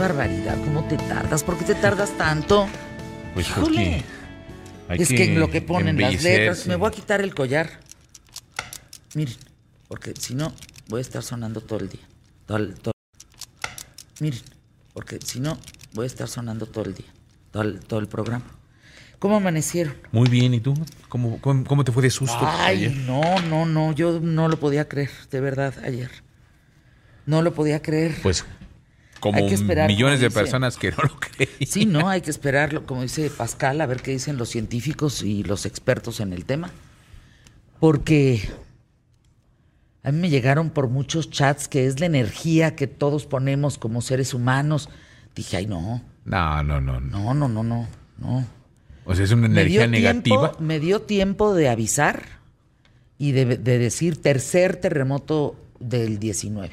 barbaridad, ¿cómo te tardas? ¿Por qué te tardas tanto? Pues hay es que, en lo que ponen las letras, me voy a quitar el collar. Miren, porque si no, voy a estar sonando todo el día. Todo el- todo- Miren, porque si no, voy a estar sonando todo el día. Todo el, todo el programa. ¿Cómo amanecieron? Muy bien, ¿y tú? ¿Cómo, cómo, cómo te fue de susto Ay, ayer? no, no, no, yo no lo podía creer, de verdad, ayer. No lo podía creer. Pues como Hay que esperar, millones como de dice. personas que no lo creen. Sí, no, hay que esperarlo, como dice Pascal, a ver qué dicen los científicos y los expertos en el tema. Porque a mí me llegaron por muchos chats que es la energía que todos ponemos como seres humanos. Dije, ay, no, No, no, no, no. no, no, no. O sea, es una Me energía negativa. Tiempo, me dio tiempo de avisar y de, de decir tercer terremoto del 19.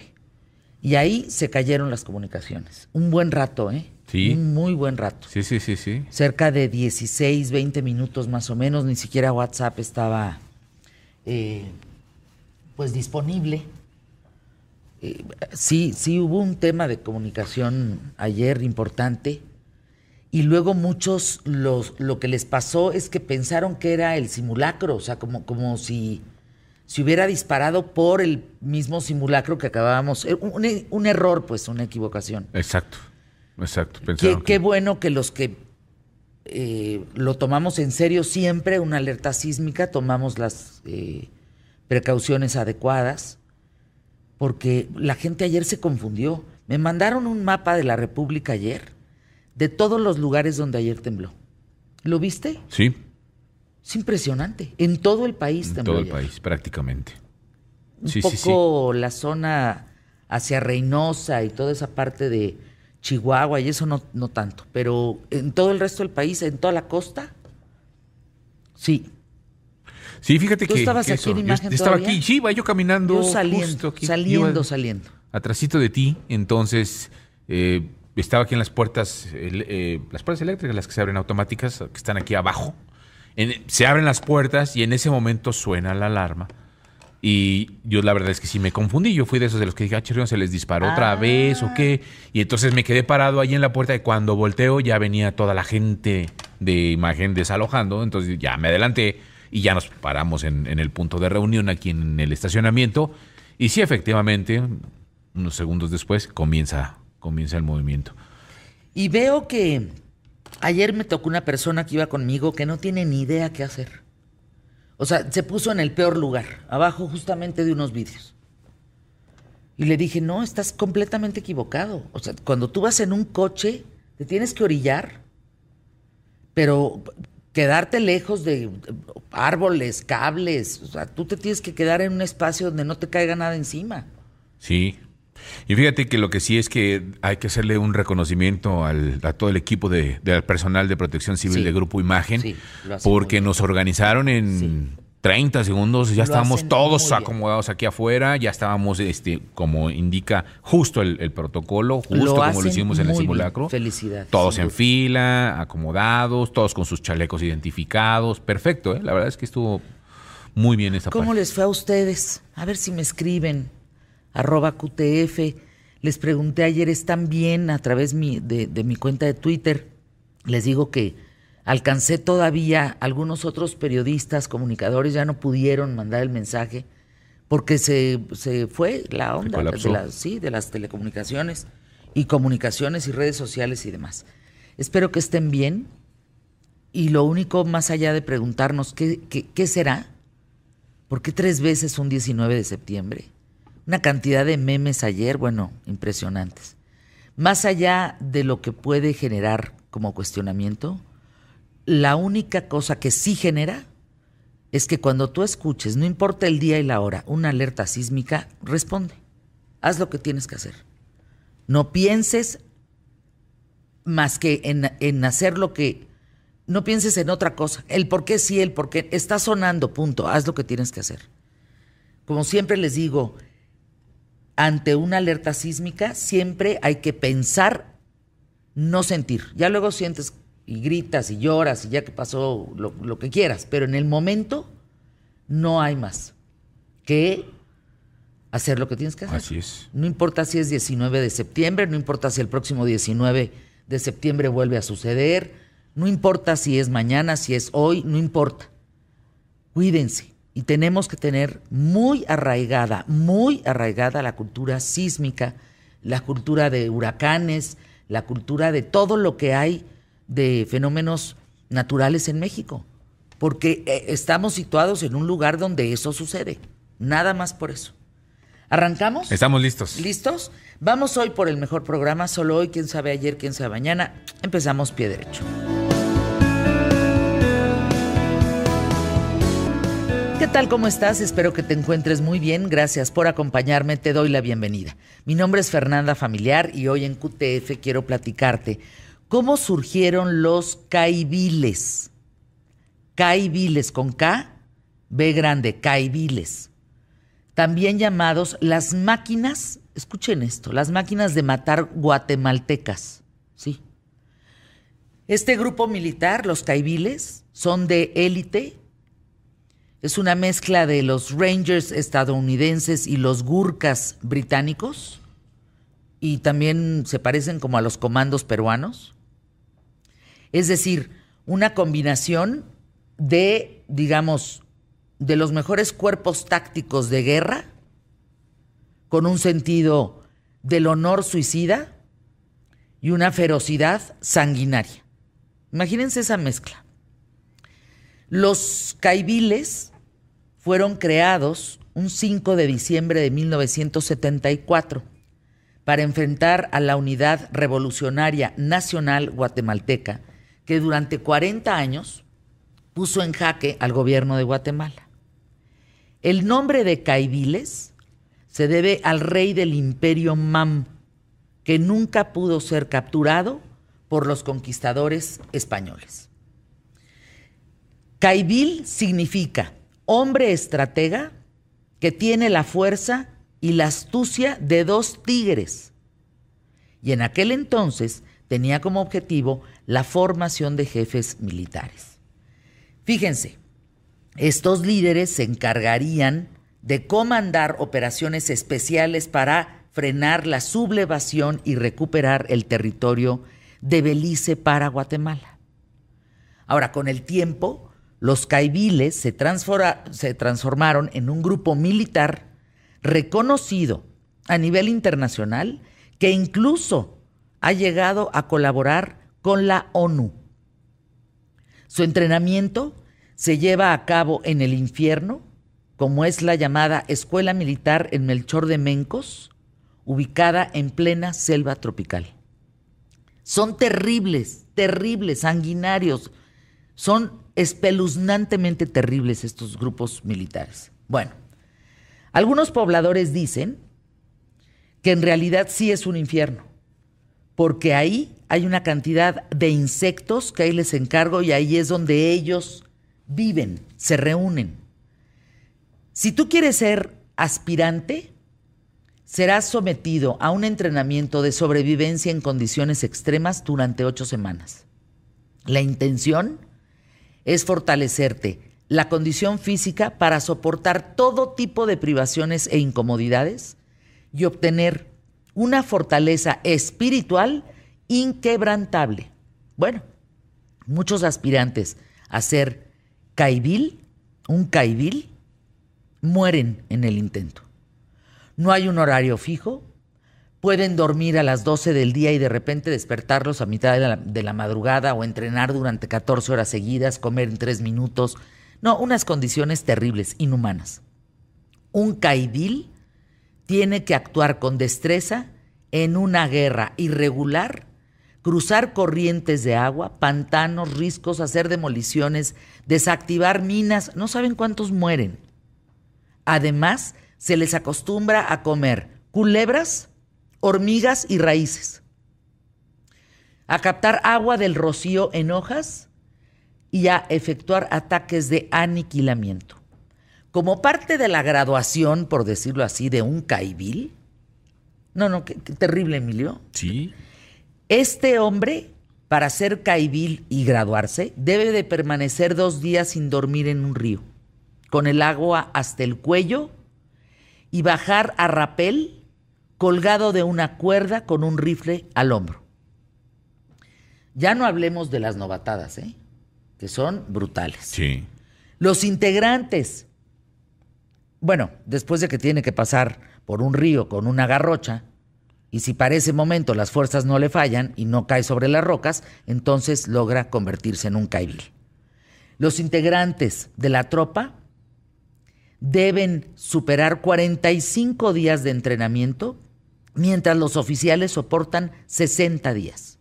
Y ahí se cayeron las comunicaciones. Un buen rato, ¿eh? Sí. Un muy buen rato. Sí, sí, sí, sí. Cerca de 16, 20 minutos más o menos. Ni siquiera WhatsApp estaba eh, pues disponible. Eh, sí, sí hubo un tema de comunicación ayer importante. Y luego muchos los, lo que les pasó es que pensaron que era el simulacro, o sea, como, como si se hubiera disparado por el mismo simulacro que acabábamos. eh, Un, un error, pues, una equivocación. Exacto. Exacto. Qué, que- bueno que los que eh, lo tomamos en serio siempre, una alerta sísmica, tomamos las eh, precauciones adecuadas, porque la gente ayer se confundió. Me mandaron un mapa de la República ayer, de todos los lugares donde ayer tembló. ¿Lo viste? Sí, Es impresionante. En todo el país en tembló. todo el ayer. país, prácticamente. Un Sí, sí, sí. poco la zona hacia Reynosa y toda esa parte de Chihuahua y eso no, no tanto, pero en todo el resto del país, en toda la costa, sí. Sí, fíjate ¿Tú que. estabas que aquí en Yo imagen estaba todavía? aquí, sí, iba yo caminando. Yo saliendo, justo aquí. saliendo, Iba saliendo. Atrasito de ti, entonces. eh, estaba aquí en las puertas, eh, las puertas eléctricas, las que se abren automáticas, que están aquí abajo. En- se abren las puertas y en ese momento suena la alarma. Y yo la verdad es que sí me confundí. Yo fui de esos de los que dije, ah, chirrión, se les disparó otra Ah. vez o qué. Y entonces me quedé parado ahí en la puerta y cuando volteo ya venía toda la gente de imagen desalojando. Entonces ya me adelanté y ya nos paramos en, en el punto de reunión aquí en el estacionamiento. Y sí, efectivamente, unos segundos después comienza, comienza el movimiento. Y veo que ayer me tocó una persona que iba conmigo que no tiene ni idea qué hacer. O sea, se puso en el peor lugar, abajo justamente de unos vidrios. Y le dije, no, estás completamente equivocado. O sea, cuando tú vas en un coche, te tienes que orillar, pero quedarte lejos de árboles, cables. O sea, tú te tienes que quedar en un espacio donde no te caiga nada encima. Sí. Y fíjate que lo que sí es que hay que hacerle un reconocimiento al- a todo el equipo de, del personal de protección civil Sí. de Grupo Imagen, Sí, porque nos organizaron en Sí. 30 segundos, ya Lo estábamos todos acomodados aquí afuera, ya estábamos, este, como indica justo el, el protocolo, justo Lo como lo hicimos en el simulacro. Felicidades, Todos en duda. fila, acomodados, todos con sus chalecos identificados. Perfecto, ¿eh? la verdad es que estuvo muy bien esta ¿Cómo parte. les fue a ustedes? A ver si me escriben. Arroba QTF. Les pregunté ayer, ¿están bien? A través mi- de, de mi cuenta de Twitter. Les digo que alcancé todavía, algunos otros periodistas, comunicadores ya no pudieron mandar el mensaje porque se, se fue la onda de sí, de las telecomunicaciones y comunicaciones y redes sociales y demás. Espero que estén bien y lo único más allá de preguntarnos qué, qué, qué será, ¿Por qué tres veces un 19 de septiembre? Una cantidad de memes ayer, bueno, impresionantes. Más allá de lo que puede generar como cuestionamiento, la única cosa que sí genera es que cuando tú escuches, no importa el día y la hora, una alerta sísmica, responde. Haz lo que tienes que hacer. No pienses más que en, en hacer lo que... No pienses en otra cosa. El por qué sí, el por qué. Está sonando, punto. Haz lo que tienes que hacer. Como siempre les digo, ante una alerta sísmica siempre hay que pensar, no sentir. Ya luego sientes y gritas y lloras y ya que pasó lo, lo que quieras, pero en el momento no hay más que hacer lo que tienes que hacer. Así es. No importa si es 19 de septiembre, no importa si el próximo 19 de septiembre vuelve a suceder, no importa si es mañana, si es hoy, no importa. Cuídense. Y tenemos que tener muy arraigada, muy arraigada la cultura sísmica, la cultura de huracanes, la cultura de todo lo que hay de fenómenos naturales en México. Porque eh, estamos situados en un lugar donde eso sucede. Nada más por eso. ¿Arrancamos? Estamos listos. ¿Listos? Vamos hoy por el mejor programa, solo hoy, quién sabe ayer, quién sabe mañana. Empezamos pie derecho. Tal? ¿Cómo estás? Espero que te encuentres muy bien. Gracias por acompañarme. Te doy la bienvenida. Mi nombre es Fernanda Familiar y hoy en QTF quiero platicarte cómo surgieron los caibiles. Caibiles con K, B grande, caibiles también llamados las máquinas, escuchen esto, las máquinas de matar guatemaltecas, ¿sí? Este grupo militar, los caibiles, son de élite, es una mezcla de los Rangers estadounidenses y los Gurkhas británicos, y también se parecen como a los comandos peruanos. Es decir, una combinación de, digamos, de los mejores cuerpos tácticos de guerra, con un sentido del honor suicida y una ferocidad sanguinaria. Imagínense esa mezcla. Los caibiles fueron creados un 5 de diciembre de 1974 para enfrentar a la Unidad Revolucionaria Nacional Guatemalteca, que durante 40 años puso en jaque al gobierno de Guatemala. El nombre de Caibiles se debe al rey del imperio Mam, que nunca pudo ser capturado por los conquistadores españoles. Caibil significa hombre estratega que tiene la fuerza y la astucia de dos tigres. Y en aquel entonces tenía como objetivo la formación de jefes militares. Fíjense, estos líderes se encargarían de comandar operaciones especiales para frenar la sublevación y recuperar el territorio de Belice para Guatemala. Ahora, con el tiempo, los caibiles se, se transformaron en un grupo militar reconocido a nivel internacional que incluso ha llegado a colaborar con la ONU. Su entrenamiento se lleva a cabo en el infierno, como es la llamada Escuela Militar en Melchor de Mencos, ubicada en plena selva tropical. Son terribles, terribles, sanguinarios, son espeluznantemente terribles estos grupos militares. Bueno, algunos pobladores dicen que en realidad sí es un infierno, porque ahí hay una cantidad de insectos que ahí les encargo y ahí es donde ellos viven, se reúnen. Si tú quieres ser aspirante, serás sometido a un entrenamiento de sobrevivencia en condiciones extremas durante ocho semanas. La intención es fortalecerte la condición física para soportar todo tipo de privaciones e incomodidades y obtener una fortaleza espiritual inquebrantable. Bueno, muchos aspirantes a ser caibil, un caibil, mueren en el intento. No hay un horario fijo, pueden dormir a las 12 del día y de repente despertarlos a mitad de la, madrugada o entrenar durante 14 horas seguidas, comer en 3 minutos. No, unas condiciones terribles, inhumanas. Un caibil tiene que actuar con destreza en una guerra irregular cruzar corrientes de agua, pantanos, riscos, hacer demoliciones, desactivar minas, no saben cuántos mueren. Además, se les acostumbra a comer culebras, hormigas y raíces, a captar agua del rocío en hojas y a efectuar ataques de aniquilamiento. Como parte de la graduación, por decirlo así, de un caibil, no, no, qué, qué terrible, Emilio. Sí. Este hombre, para ser caibil y graduarse, debe de permanecer dos días sin dormir en un río, con el agua hasta el cuello y bajar a rapel colgado de una cuerda con un rifle al hombro. Ya no hablemos de las novatadas, ¿eh? que son brutales. Sí. Los integrantes, bueno, después de que tiene que pasar por un río con una garrocha, y si para ese momento las fuerzas no le fallan y no cae sobre las rocas, entonces logra convertirse en un caibil. Los integrantes de la tropa deben superar 45 días de entrenamiento, mientras los oficiales soportan 60 días.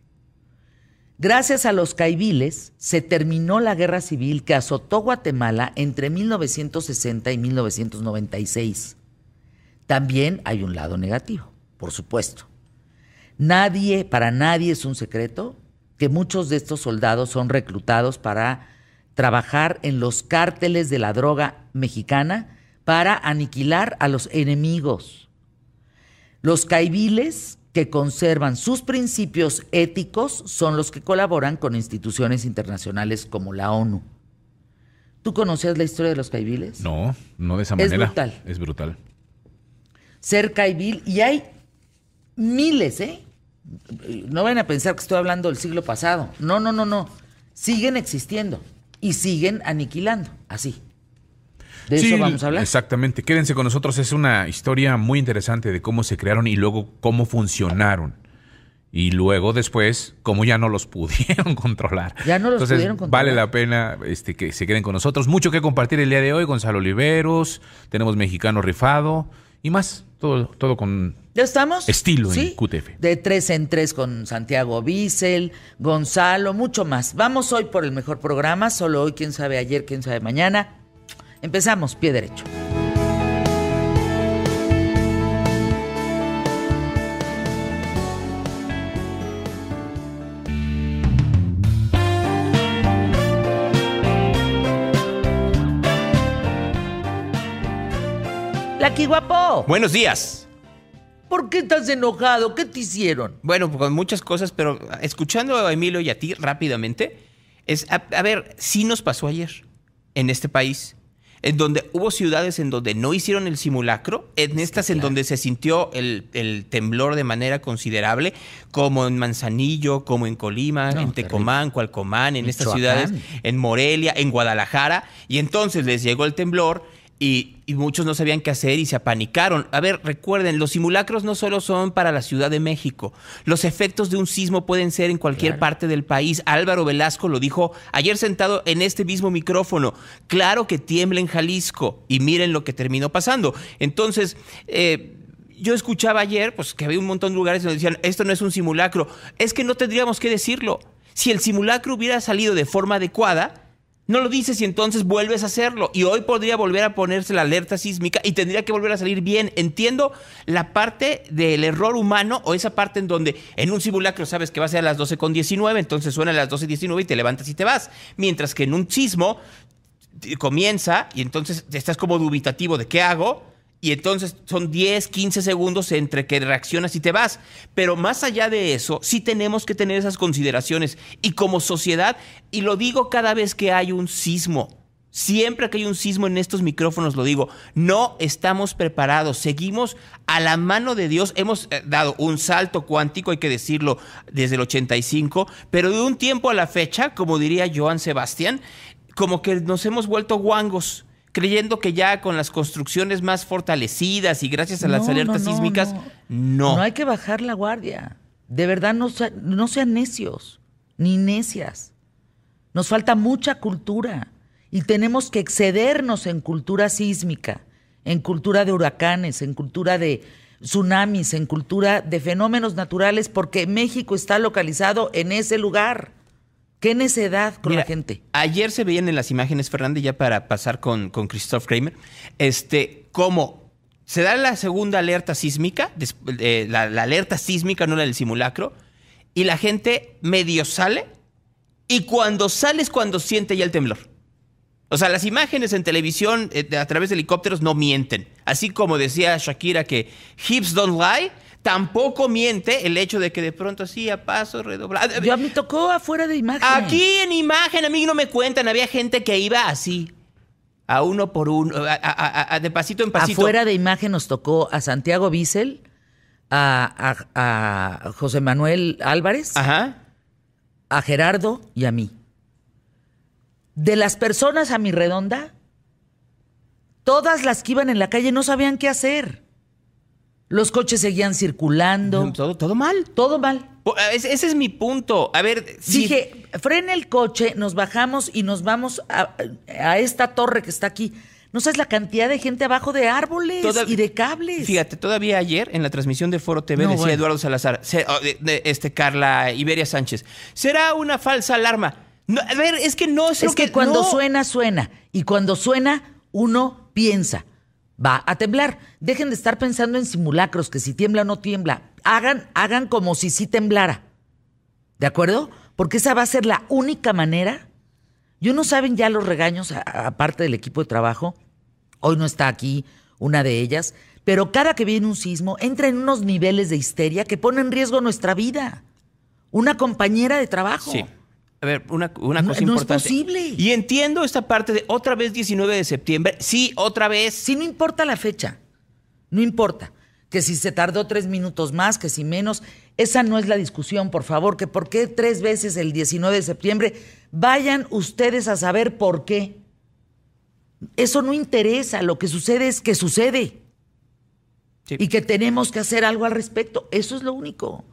Gracias a los caibiles se terminó la guerra civil que azotó Guatemala entre 1960 y 1996. También hay un lado negativo, por supuesto. Nadie, para nadie es un secreto que muchos de estos soldados son reclutados para trabajar en los cárteles de la droga mexicana para aniquilar a los enemigos. Los caibiles que conservan sus principios éticos son los que colaboran con instituciones internacionales como la ONU. ¿Tú conocías la historia de los caibiles? No, no de esa Es manera. brutal. Es brutal. Ser caibil, y hay miles, ¿eh? No van a pensar que estoy hablando del siglo pasado. No, no, no, no. Siguen existiendo y siguen aniquilando, así. De Sí, eso vamos a hablar. Exactamente. Quédense con nosotros. Es una historia muy interesante de cómo se crearon y luego cómo funcionaron. Y luego después, cómo ya no los pudieron controlar. Ya no los Entonces, pudieron controlar. Vale la pena este, que se queden con nosotros. Mucho que compartir el día de hoy. Gonzalo Oliveros, tenemos Mexicano Rifado y más. Todo, todo con ¿Ya estamos? Estilo en QTF. De tres en tres con Santiago Bissell, Gonzalo, mucho más. Vamos hoy por el mejor programa, solo hoy, quién sabe ayer, quién sabe mañana. Empezamos, pie derecho. La guapo. Buenos días. ¿Por qué estás enojado? ¿Qué te hicieron? Bueno, con muchas cosas, pero escuchando a Emilio y a ti rápidamente, es, a, a ver, sí nos pasó ayer en este país, en donde hubo ciudades en donde no hicieron el simulacro, en estas en claro. donde se sintió el, el temblor de manera considerable, como en Manzanillo, como en Colima, No, en Tecomán, Cualcomán, en estas ciudades, en Morelia, en Guadalajara, y entonces les llegó el temblor y, y muchos no sabían qué hacer y se apanicaron. A ver, recuerden, los simulacros no solo son para la Ciudad de México. Los efectos de un sismo pueden ser en cualquier Claro. parte del país. Álvaro Velasco lo dijo ayer sentado en este mismo micrófono. Claro que tiembla en Jalisco y miren lo que terminó pasando. Entonces, eh, yo escuchaba ayer pues, que había un montón de lugares donde decían, esto no es un simulacro. Es que no tendríamos que decirlo. Si el simulacro hubiera salido de forma adecuada, no lo dices y entonces vuelves a hacerlo. Y hoy podría volver a ponerse la alerta sísmica y tendría que volver a salir bien. Entiendo la parte del error humano o esa parte en donde en un simulacro sabes que va a ser a las 12 con 19, entonces suena a las 12 y 19 y te levantas y te vas. Mientras que en un sismo comienza y entonces estás como dubitativo de qué hago. Y entonces son 10, 15 segundos entre que reaccionas y te vas. Pero más allá de eso, sí tenemos que tener esas consideraciones. Y como sociedad, y lo digo cada vez que hay un sismo, siempre que hay un sismo en estos micrófonos lo digo, no estamos preparados, seguimos a la mano de Dios, hemos eh, dado un salto cuántico, hay que decirlo, desde el 85, pero de un tiempo a la fecha, como diría Joan Sebastián, como que nos hemos vuelto guangos creyendo que ya con las construcciones más fortalecidas y gracias a las No, alertas no, no, sísmicas, no. no. No hay que bajar la guardia. De verdad, no, no sean necios, ni necias. Nos falta mucha cultura y tenemos que excedernos en cultura sísmica, en cultura de huracanes, en cultura de tsunamis, en cultura de fenómenos naturales, porque México está localizado en ese lugar. Qué necedad con Mira, la gente. Ayer se veían en las imágenes, Fernanda, ya para pasar con, con Christoph Kramer, este, cómo se da la segunda alerta sísmica, eh, la, la alerta sísmica, no la del simulacro, y la gente medio sale, y cuando sale es cuando siente ya el temblor. O sea, las imágenes en televisión eh, a través de helicópteros no mienten. Así como decía Shakira que hips don't lie, tampoco miente el hecho de que de pronto así a paso redoblado. Yo me tocó afuera de imagen. Aquí en imagen, a mí no me cuentan, había gente que iba así. a uno por uno, de pasito en pasito. Afuera de imagen nos tocó a Santiago Bissell, a, a José Manuel Álvarez, Ajá. a Gerardo y a mí. De las personas a mi redonda, todas las que iban en la calle no sabían qué hacer. Los coches seguían circulando. Todo, todo mal. Todo mal. Ese, es mi punto. A ver, si... Dije, frena el coche, nos bajamos y nos vamos a, esta torre que está aquí. No sabes la cantidad de gente abajo de árboles y de cables. Fíjate, todavía ayer en la transmisión de Foro TV decía Eduardo Salazar, oh, este Carla Iberia Sánchez, será una falsa alarma. a ver, es que no es, es que, cuando suena, suena. Y cuando suena, uno piensa va a temblar. Dejen de estar pensando en simulacros, que si tiembla o no tiembla. Hagan, hagan como si sí temblara. ¿De acuerdo? Porque esa va a ser la única manera. Yo no saben ya los regaños, aparte del equipo de trabajo. Hoy no está aquí una de ellas. Pero cada que viene un sismo, entra en unos niveles de histeria que ponen en riesgo nuestra vida. Una compañera de trabajo. Sí. A ver, una, una cosa importante. No es posible. Y entiendo esta parte de otra vez 19 de septiembre. Sí, otra vez. Sí, no importa la fecha. No importa. Que si se tardó tres minutos más, que si menos. Esa no es la discusión, por favor. Que por qué tres veces el 19 de septiembre. Vayan ustedes a saber por qué. Eso no interesa. Lo que sucede es que sucede. Y que tenemos que hacer algo al respecto. Eso es lo único.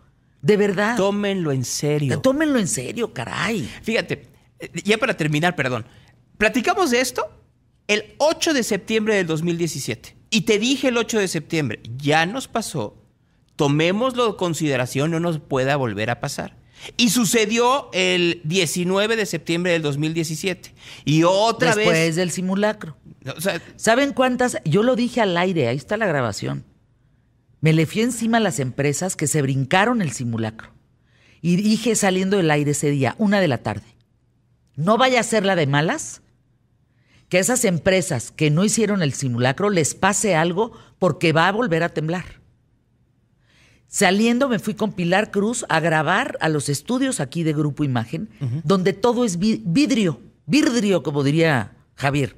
De verdad. Tómenlo en serio. Tómenlo en serio, caray. Fíjate, eh, ya para terminar, perdón. Platicamos de esto el 8 de septiembre del 2017. Y te dije el 8 de septiembre, ya nos pasó, tomémoslo en consideración, no nos pueda volver a pasar. Y sucedió el 19 de septiembre del 2017. Y otra vez. Después del simulacro. ¿Saben cuántas? Yo lo dije al aire, ahí está la grabación. Me le fui encima a las empresas que se brincaron el simulacro. Y dije saliendo del aire ese día, una de la tarde, no vaya a ser la de malas, que a esas empresas que no hicieron el simulacro les pase algo porque va a volver a temblar. Saliendo me fui con Pilar Cruz a grabar a los estudios aquí de Grupo Imagen, donde todo es vidrio, vidrio como diría Javier,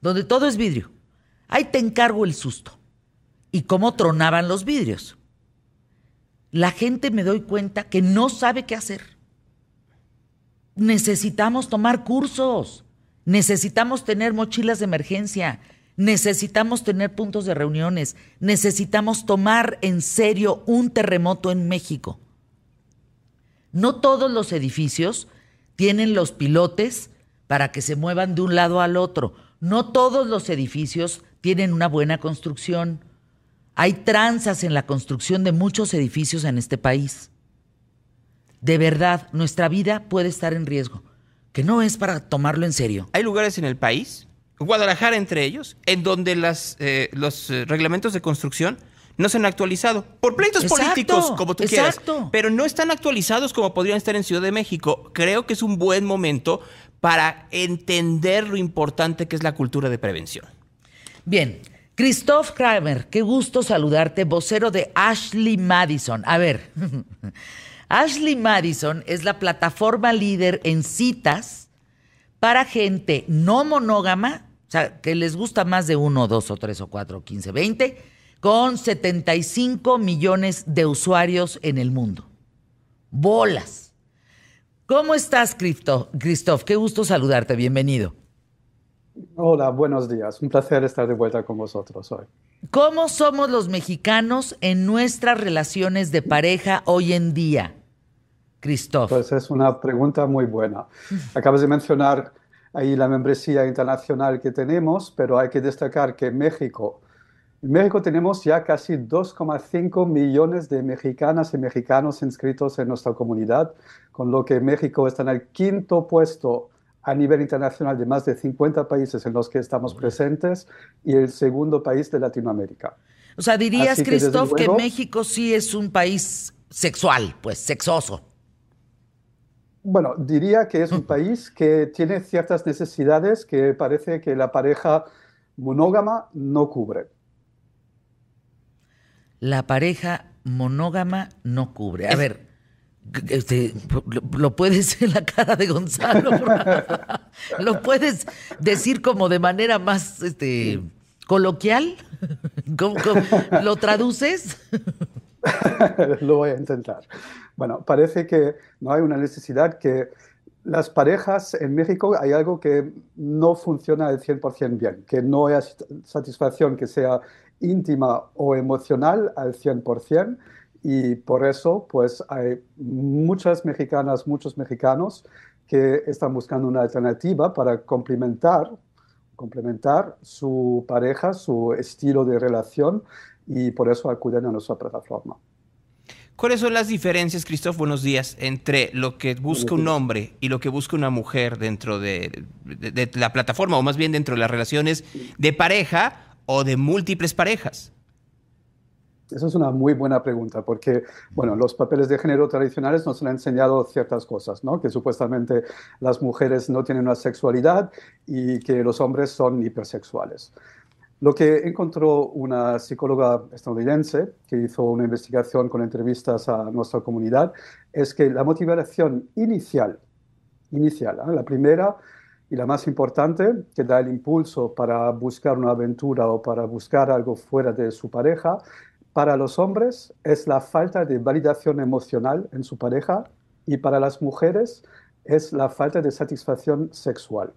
donde todo es vidrio. Ahí te encargo el susto y cómo tronaban los vidrios. La gente me doy cuenta que no sabe qué hacer. Necesitamos tomar cursos, necesitamos tener mochilas de emergencia, necesitamos tener puntos de reuniones, necesitamos tomar en serio un terremoto en México. No todos los edificios tienen los pilotes para que se muevan de un lado al otro. No todos los edificios tienen una buena construcción. Hay tranzas en la construcción de muchos edificios en este país. De verdad, nuestra vida puede estar en riesgo, que no es para tomarlo en serio. Hay lugares en el país, Guadalajara entre ellos, en donde las, eh, los eh, reglamentos de construcción no se han actualizado por pleitos políticos, como tú quieras, pero no están actualizados como podrían estar en Ciudad de México. Creo que es un buen momento para entender lo importante que es la cultura de prevención. Bien, Christoph Kramer, qué gusto saludarte, vocero de Ashley Madison. A ver, Ashley Madison es la plataforma líder en citas para gente no monógama, o sea, que les gusta más de uno, dos o tres o cuatro, quince, veinte, con 75 millones de usuarios en el mundo. Bolas. ¿Cómo estás, Christoph? Qué gusto saludarte, bienvenido. Hola, buenos días. Un placer estar de vuelta con vosotros hoy. ¿Cómo somos los mexicanos en nuestras relaciones de pareja hoy en día, Cristóbal? Pues es una pregunta muy buena. Acabas de mencionar ahí la membresía internacional que tenemos, pero hay que destacar que México, en México tenemos ya casi 2,5 millones de mexicanas y mexicanos inscritos en nuestra comunidad, con lo que México está en el quinto puesto a nivel internacional de más de 50 países en los que estamos presentes y el segundo país de Latinoamérica. O sea, dirías, Christoph, que México sí es un país sexual, pues sexoso. Bueno, diría que es un país que tiene ciertas necesidades que parece que la pareja monógama no cubre. La pareja monógama no cubre. A ver, Este, lo, puedes en la cara de Gonzalo. lo puedes decir como de manera más este, coloquial. lo traduces? lo voy a intentar. Bueno, parece que no hay una necesidad que las parejas en México hay algo que no funciona al 100% bien, que no hay satisfacción que sea íntima o emocional al 100% y por eso pues hay muchas mexicanas, muchos mexicanos que están buscando una alternativa para complementar, complementar su pareja, su estilo de relación y por eso acuden a nuestra plataforma. ¿Cuáles son las diferencias, Cristóbal, buenos días, entre lo que busca un hombre y lo que busca una mujer dentro de, la plataforma, o más bien dentro de las relaciones de pareja o de múltiples parejas? Esa es una muy buena pregunta, porque, bueno, los papeles de género tradicionales nos han enseñado ciertas cosas, ¿no? Que supuestamente las mujeres no tienen una sexualidad y que los hombres son hipersexuales. Lo que encontró una psicóloga estadounidense que hizo una investigación con entrevistas a nuestra comunidad es que la motivación inicial, inicial, ¿eh? la primera y la más importante, que da el impulso para buscar una aventura o para buscar algo fuera de su pareja, para los hombres es la falta de validación emocional en su pareja y para las mujeres es la falta de satisfacción sexual.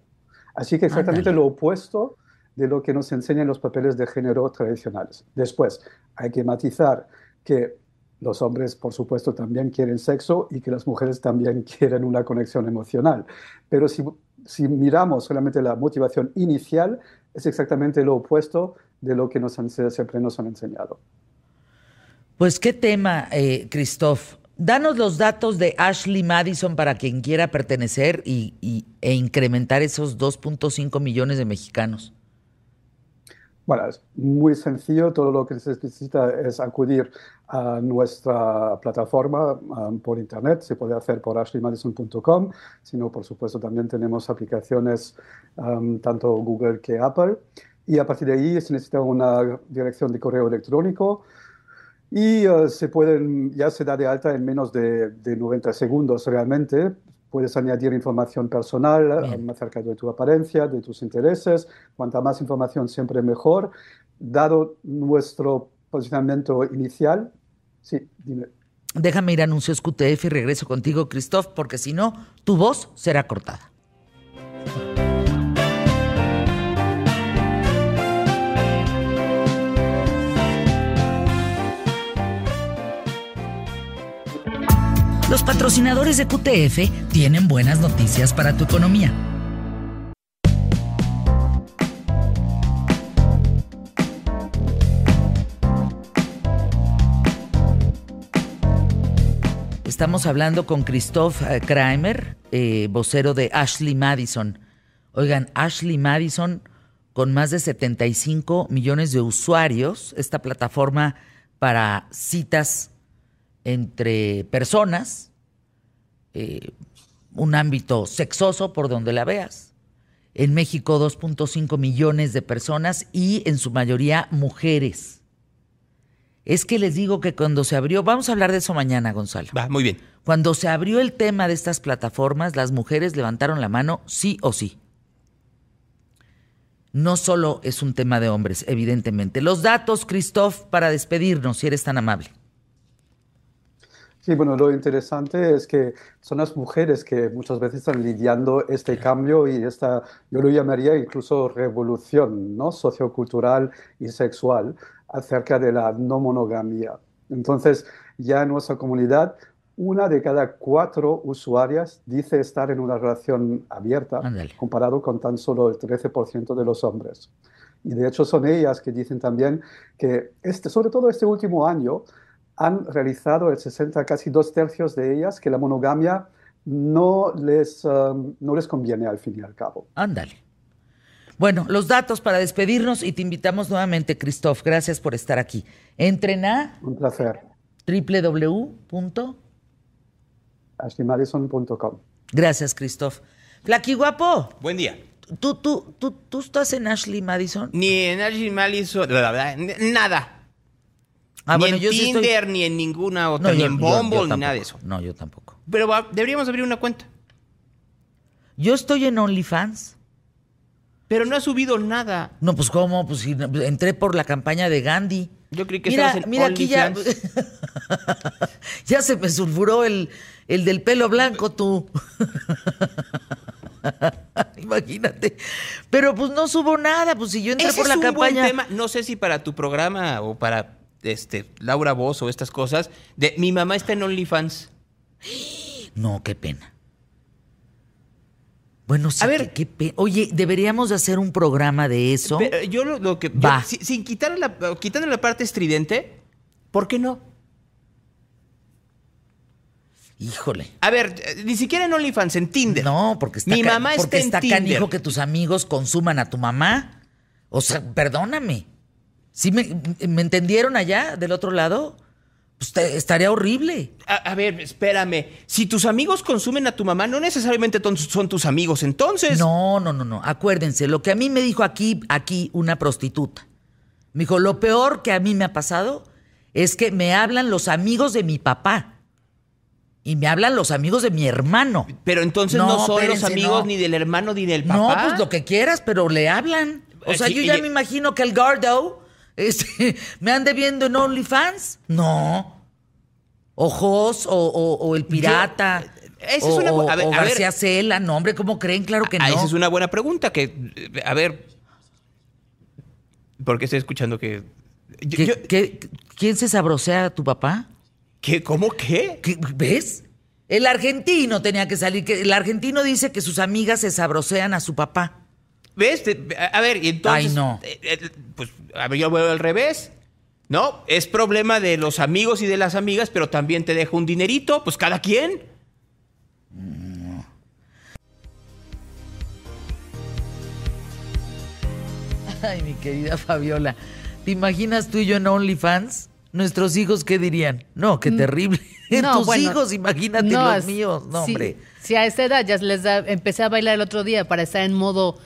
Así que exactamente lo opuesto de lo que nos enseñan los papeles de género tradicionales. Después, hay que matizar que los hombres, por supuesto, también quieren sexo y que las mujeres también quieren una conexión emocional. Pero si, si miramos solamente la motivación inicial, es exactamente lo opuesto de lo que nos han, siempre nos han enseñado. Pues qué tema, eh, Christoph. Danos los datos de Ashley Madison para quien quiera pertenecer y, e incrementar esos 2.5 millones de mexicanos. Bueno, es muy sencillo. Todo lo que se necesita es acudir a nuestra plataforma um, por internet. Se puede hacer por ashleymadison.com, sino por supuesto también tenemos aplicaciones um, tanto Google que Apple. Y a partir de ahí se necesita una dirección de correo electrónico y uh, se pueden, ya se da de alta en menos de, de 90 segundos realmente puedes añadir información personal acerca de tu apariencia, de tus intereses. Cuanta más información, siempre mejor. Dado nuestro posicionamiento inicial, sí, dime. Déjame ir a anuncios QTF y regreso contigo, Christoph, porque si no, tu voz será cortada. Los patrocinadores de QTF tienen buenas noticias para tu economía. Estamos hablando con Christoph eh, Kramer, eh, vocero de Ashley Madison. Oigan, Ashley Madison, con más de 75 millones de usuarios, esta plataforma para citas entre personas, eh, un ámbito sexoso por donde la veas. En México 2.5 millones de personas y en su mayoría mujeres. Es que les digo que cuando se abrió, vamos a hablar de eso mañana, Gonzalo. Va, muy bien. Cuando se abrió el tema de estas plataformas, las mujeres levantaron la mano sí o sí. No solo es un tema de hombres, evidentemente. Los datos, Christoph, para despedirnos, si eres tan amable. Sí, bueno, lo interesante es que son las mujeres que muchas veces están lidiando este cambio y esta, yo lo llamaría incluso revolución ¿no? sociocultural y sexual acerca de la no monogamia. Entonces, ya en nuestra comunidad, una de cada cuatro usuarias dice estar en una relación abierta, comparado con tan solo el 13% de los hombres. Y de hecho son ellas que dicen también que, este, sobre todo este último año, han realizado el 60, casi dos tercios de ellas, que la monogamia no les, um, no les conviene al fin y al cabo. Ándale. Bueno, los datos para despedirnos y te invitamos nuevamente, Christoph. Gracias por estar aquí. Entrena. Un placer. www.ashleymadison.com. Gracias, Christoph. Flaqui guapo. Buen día. ¿Tú, tú, tú, ¿Tú estás en Ashley Madison? Ni en Ashley Madison. Nada. Ah, ni bueno, en yo sí estoy- Tinder, ni en ninguna otra, No, ni yo- en yo- yo Bumble, ni nada de eso. No, yo tampoco. Pero va- deberíamos abrir una cuenta. Yo estoy en OnlyFans. Pero no ha subido nada. No, pues cómo, pues si entré por la campaña de Gandhi. Yo creí que mira, estabas en mira aquí ya, ya se me sulfuró el, el del pelo blanco tú. Imagínate. Pero pues no subo nada, pues si yo entré Ese por la es un campaña. buen tema. No sé si para tu programa o para este Laura Voz o estas cosas. De, mi mamá está en OnlyFans. No, qué pena. Bueno, sí, A ver. qué, Oye, deberíamos de hacer un programa de eso. Pero yo lo, lo que. Va. si- sin quitar la, quitando la parte estridente, ¿por qué no? Híjole. A ver, eh, ni siquiera en OnlyFans, en Tinder. No, porque está, Mi mamá porque está está en Tinder. canijo que tus amigos consuman a tu mamá. O sea, perdóname. ¿Sí me, me entendieron allá del otro lado? Pues te- estaría horrible. A, a ver, espérame. Si tus amigos consumen a tu mamá, no necesariamente son tus amigos, entonces. No, no, no, no. Acuérdense, lo que a mí me dijo aquí, aquí una prostituta. Me dijo, lo peor que a mí me ha pasado es que me hablan los amigos de mi papá. Y me hablan los amigos de mi hermano. Pero entonces no, No, son espérense, los amigos no. ni del hermano ni del papá. No, pues lo que quieras, pero le hablan. O sea, sí, yo ya y- me imagino que el Gardo este, me ande viendo en OnlyFans. No. Ojos o, o- o el pirata. esa es una a ver, o a ver. García Cela. No, hombre, ¿cómo creen? Claro que Ah, no. esa es una buena pregunta que, a ver, ¿por qué estoy escuchando que... yo- ¿Qué- yo- qué- quién se sabrosea a tu papá? ¿Qué? ¿Cómo qué? ¿Qué- ¿Ves? El argentino tenía que salir. Que el argentino dice que sus amigas se sabrosean a su papá. ¿Ves? A ver, y entonces... Ay, no. eh, eh, pues, a ver, yo veo al revés. No, es problema de los amigos y de las amigas, pero también te dejo un dinerito, pues cada quien. Ay, mi querida Fabiola. ¿Te imaginas tú y yo en OnlyFans? ¿Nuestros hijos qué dirían? No, qué terrible. Mm. No, Tus bueno, hijos, imagínate no, los míos. No, sí, hombre. Si a esta edad ya les da, empecé a bailar el otro día para estar en modo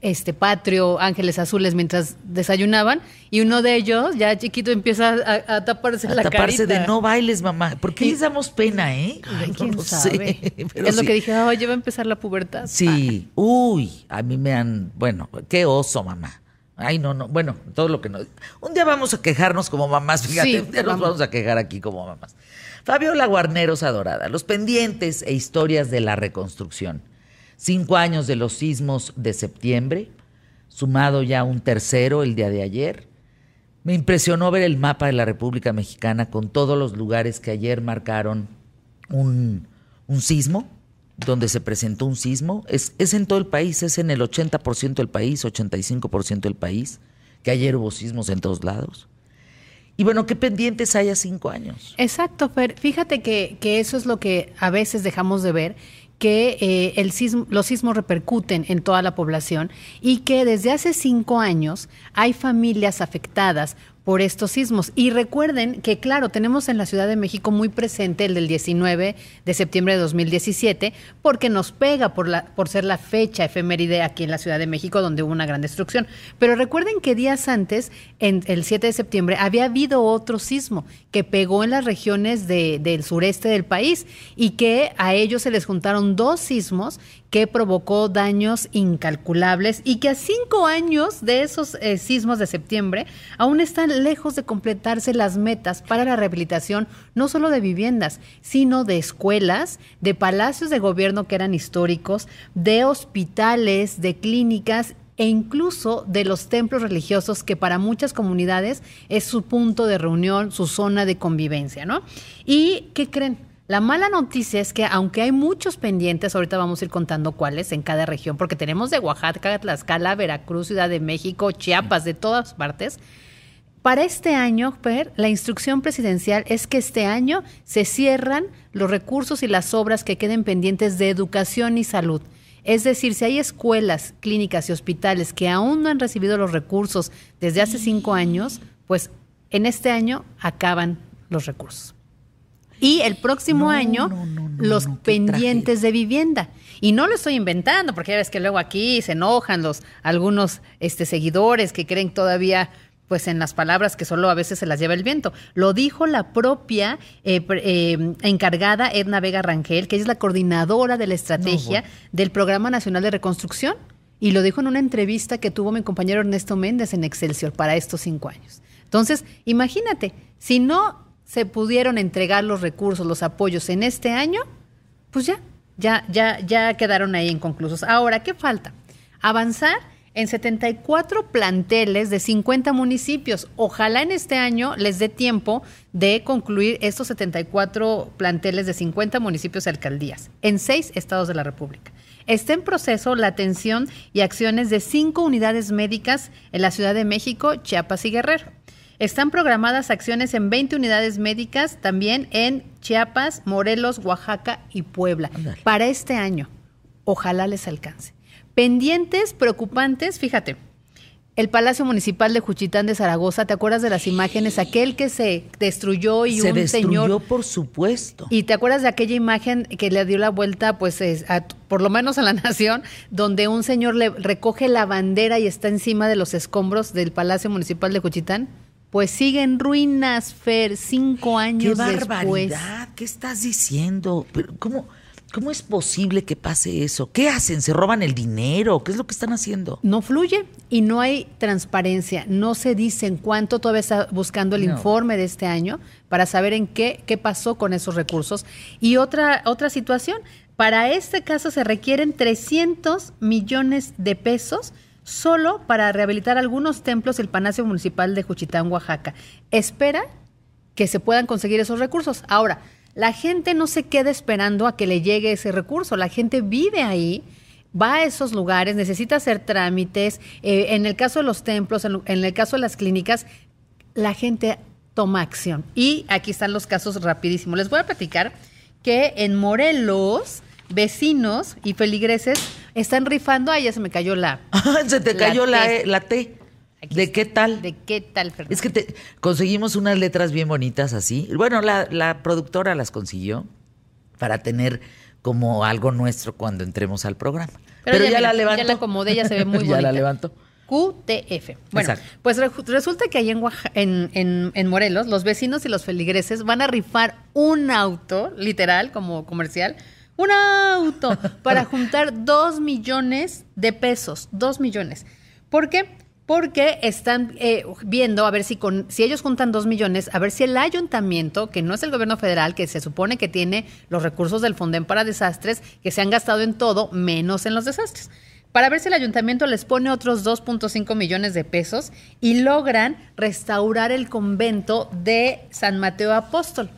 este patrio, ángeles azules mientras desayunaban y uno de ellos ya chiquito empieza a, a taparse A la taparse carita. de no bailes, mamá. ¿Por qué Y- les damos pena, eh? Ay, No quién lo sabe. sé, pero es lo que dije, oye, va a empezar la pubertad. Sí, uy, a mí me han, bueno, qué oso, mamá. Ay, no, no, bueno, todo lo que nos... Un día vamos a quejarnos como mamás, fíjate, Sí, un día nos vamos. vamos a quejar aquí como mamás. Fabiola Guarneros Adorada, los pendientes e historias de la reconstrucción. Cinco años de los sismos de septiembre, sumado ya un tercero el día de ayer. Me impresionó ver el mapa de la República Mexicana con todos los lugares que ayer marcaron un, un sismo, donde se presentó un sismo. Es, es en todo el país, es en el 80% del país, 85% del país, que ayer hubo sismos en todos lados. Y bueno, ¿qué pendientes hay a cinco años? Exacto, Fer. Fíjate que, que eso es lo que a veces dejamos de ver, que eh, el sismo- los sismos repercuten en toda la población y que desde hace cinco años hay familias afectadas por estos sismos. Y recuerden que, claro, tenemos en la Ciudad de México muy presente el del 19 de septiembre de 2017, porque nos pega por, la, por ser la fecha efeméride aquí en la Ciudad de México, donde hubo una gran destrucción. Pero recuerden que días antes, en el 7 de septiembre, había habido otro sismo que pegó en las regiones de- del sureste del país y que a ellos se les juntaron dos sismos que provocó daños incalculables y que a cinco años de esos eh, sismos de septiembre aún están lejos de completarse las metas para la rehabilitación no solo de viviendas, sino de escuelas, de palacios de gobierno que eran históricos, de hospitales, de clínicas e incluso de los templos religiosos que para muchas comunidades es su punto de reunión, su zona de convivencia, ¿no? ¿Y qué creen? La mala noticia es que aunque hay muchos pendientes, ahorita vamos a ir contando cuáles en cada región, porque tenemos de Oaxaca, Tlaxcala, Veracruz, Ciudad de México, Chiapas, de todas partes. Para este año, la instrucción presidencial es que este año se cierran los recursos y las obras que queden pendientes de educación y salud. Es decir, si hay escuelas, clínicas y hospitales que aún no han recibido los recursos desde hace cinco años, pues en este año acaban los recursos. Y el próximo No, año, no, no, no, los pendientes de vivienda. Y no lo estoy inventando, porque ya ves que luego aquí se enojan los algunos este, seguidores que creen todavía pues en las palabras que solo a veces se las lleva el viento. Lo dijo la propia eh, eh, encargada Edna Vega Rangel, que es la coordinadora de la estrategia del Programa Nacional de Reconstrucción, y lo dijo en una entrevista que tuvo mi compañero Ernesto Méndez en Excelsior para estos cinco años. Entonces, imagínate, si no se pudieron entregar los recursos, los apoyos en este año, pues ya, ya, ya, ya quedaron ahí inconclusos. Ahora, ¿qué falta? Avanzar en 74 planteles de 50 municipios. Ojalá en este año les dé tiempo de concluir estos 74 planteles de 50 municipios y alcaldías en seis estados de la República. Está en proceso la atención y acciones de cinco unidades médicas en la Ciudad de México, Chiapas y Guerrero. Están programadas acciones en 20 unidades médicas también en Chiapas, Morelos, Oaxaca y Puebla para este año. Ojalá les alcance. Pendientes, preocupantes, fíjate. El Palacio Municipal de Juchitán de Zaragoza, ¿te acuerdas de las imágenes? Aquel que se destruyó y Se un destruyó, señor por supuesto. y te acuerdas de aquella imagen que le dio la vuelta, pues, es- a- por lo menos a la nación, donde un señor le recoge la bandera y está encima de los escombros del Palacio Municipal de Juchitán? Pues sigue en ruinas, Fer, cinco ¡Qué años después. barbaridad! ¿Qué estás diciendo? Pero, ¿cómo, ¿Cómo es posible que pase eso? ¿Qué hacen? ¿Se roban el dinero? ¿Qué es lo que están haciendo? No fluye y no hay transparencia. No se dice en cuánto todavía está buscando el No. informe de este año para saber en qué, qué pasó con esos recursos. Y otra, otra situación, para este caso se requieren 300 millones de pesos solo para rehabilitar algunos templos del Palacio Municipal de Juchitán, Oaxaca. Espera que se puedan conseguir esos recursos. Ahora, la gente no se queda esperando a que le llegue ese recurso, la gente vive ahí, va a esos lugares, necesita hacer trámites, eh, en el caso de los templos, en, el caso de las clínicas, la gente toma acción. Y aquí están los casos rapidísimos. Les voy a platicar que en Morelos, vecinos y feligreses están rifando, ay, ya se me cayó la... Se te cayó la, T. E- la T. Aquí ¿De está. qué tal? ¿De qué tal, Fernando? Es que te, conseguimos unas letras bien bonitas así. Bueno, la, la productora las consiguió para tener como algo nuestro cuando entremos al programa. Pero, ya, la levantó. Ya la acomodé, ya se ve muy bonita. ya la levantó. QTF. Bueno, Exacto. pues re- resulta que ahí en, en- en Morelos, los vecinos y los feligreses van a rifar un auto, literal, como comercial, un auto, para juntar dos millones de pesos. Dos millones. ¿Por qué? Porque están eh, viendo a ver si con si ellos juntan dos millones, a ver si el ayuntamiento, que no es el gobierno federal, que se supone que tiene los recursos del Fonden para desastres, que se han gastado en todo, menos en los desastres para ver si el ayuntamiento les pone otros 2.5 millones de pesos y logran restaurar el convento de San Mateo Apóstol.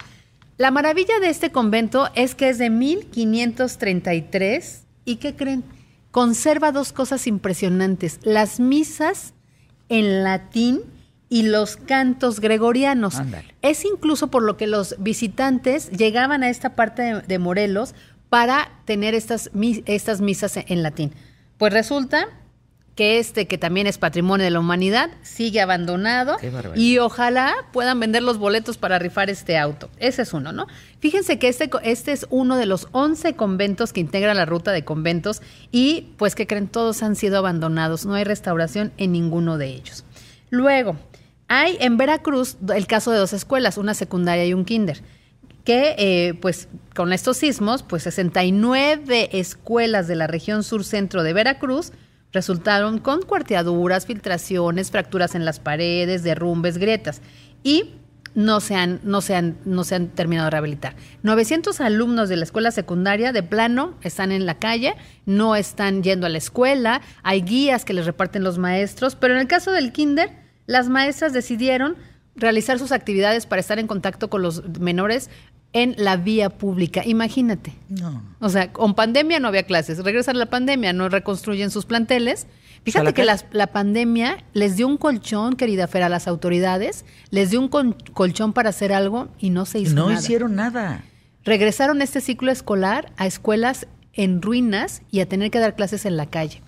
La maravilla de este convento es que es de 1533 y ¿qué creen? Conserva dos cosas impresionantes, las misas en latín y los cantos gregorianos. Ándale. Es incluso por lo que los visitantes llegaban a esta parte de, de Morelos para tener estas, estas misas en, en latín. Pues resulta que este, que también es patrimonio de la humanidad, sigue abandonado Qué barbaridad. y ojalá puedan vender los boletos para rifar este auto. Ese es uno, ¿no? Fíjense que este, este es uno de los 11 conventos que integran la ruta de conventos y pues que creen todos han sido abandonados, no hay restauración en ninguno de ellos. Luego, hay en Veracruz el caso de dos escuelas, una secundaria y un kinder que eh, pues con estos sismos, pues 69 escuelas de la región sur-centro de Veracruz resultaron con cuarteaduras, filtraciones, fracturas en las paredes, derrumbes, grietas y no se han, no se han, no se han terminado de rehabilitar. 900 alumnos de la escuela secundaria de plano están en la calle, no están yendo a la escuela, hay guías que les reparten los maestros, pero en el caso del kinder, las maestras decidieron realizar sus actividades para estar en contacto con los menores en la vía pública. Imagínate. No. O sea, con pandemia no había clases. Regresan a la pandemia, no reconstruyen sus planteles. Fíjate la que las- la pandemia les dio un colchón, querida Fer, a las autoridades, les dio un colchón para hacer algo y no se hizo No nada. hicieron nada. Regresaron este ciclo escolar a escuelas en ruinas y a tener que dar clases en la calle.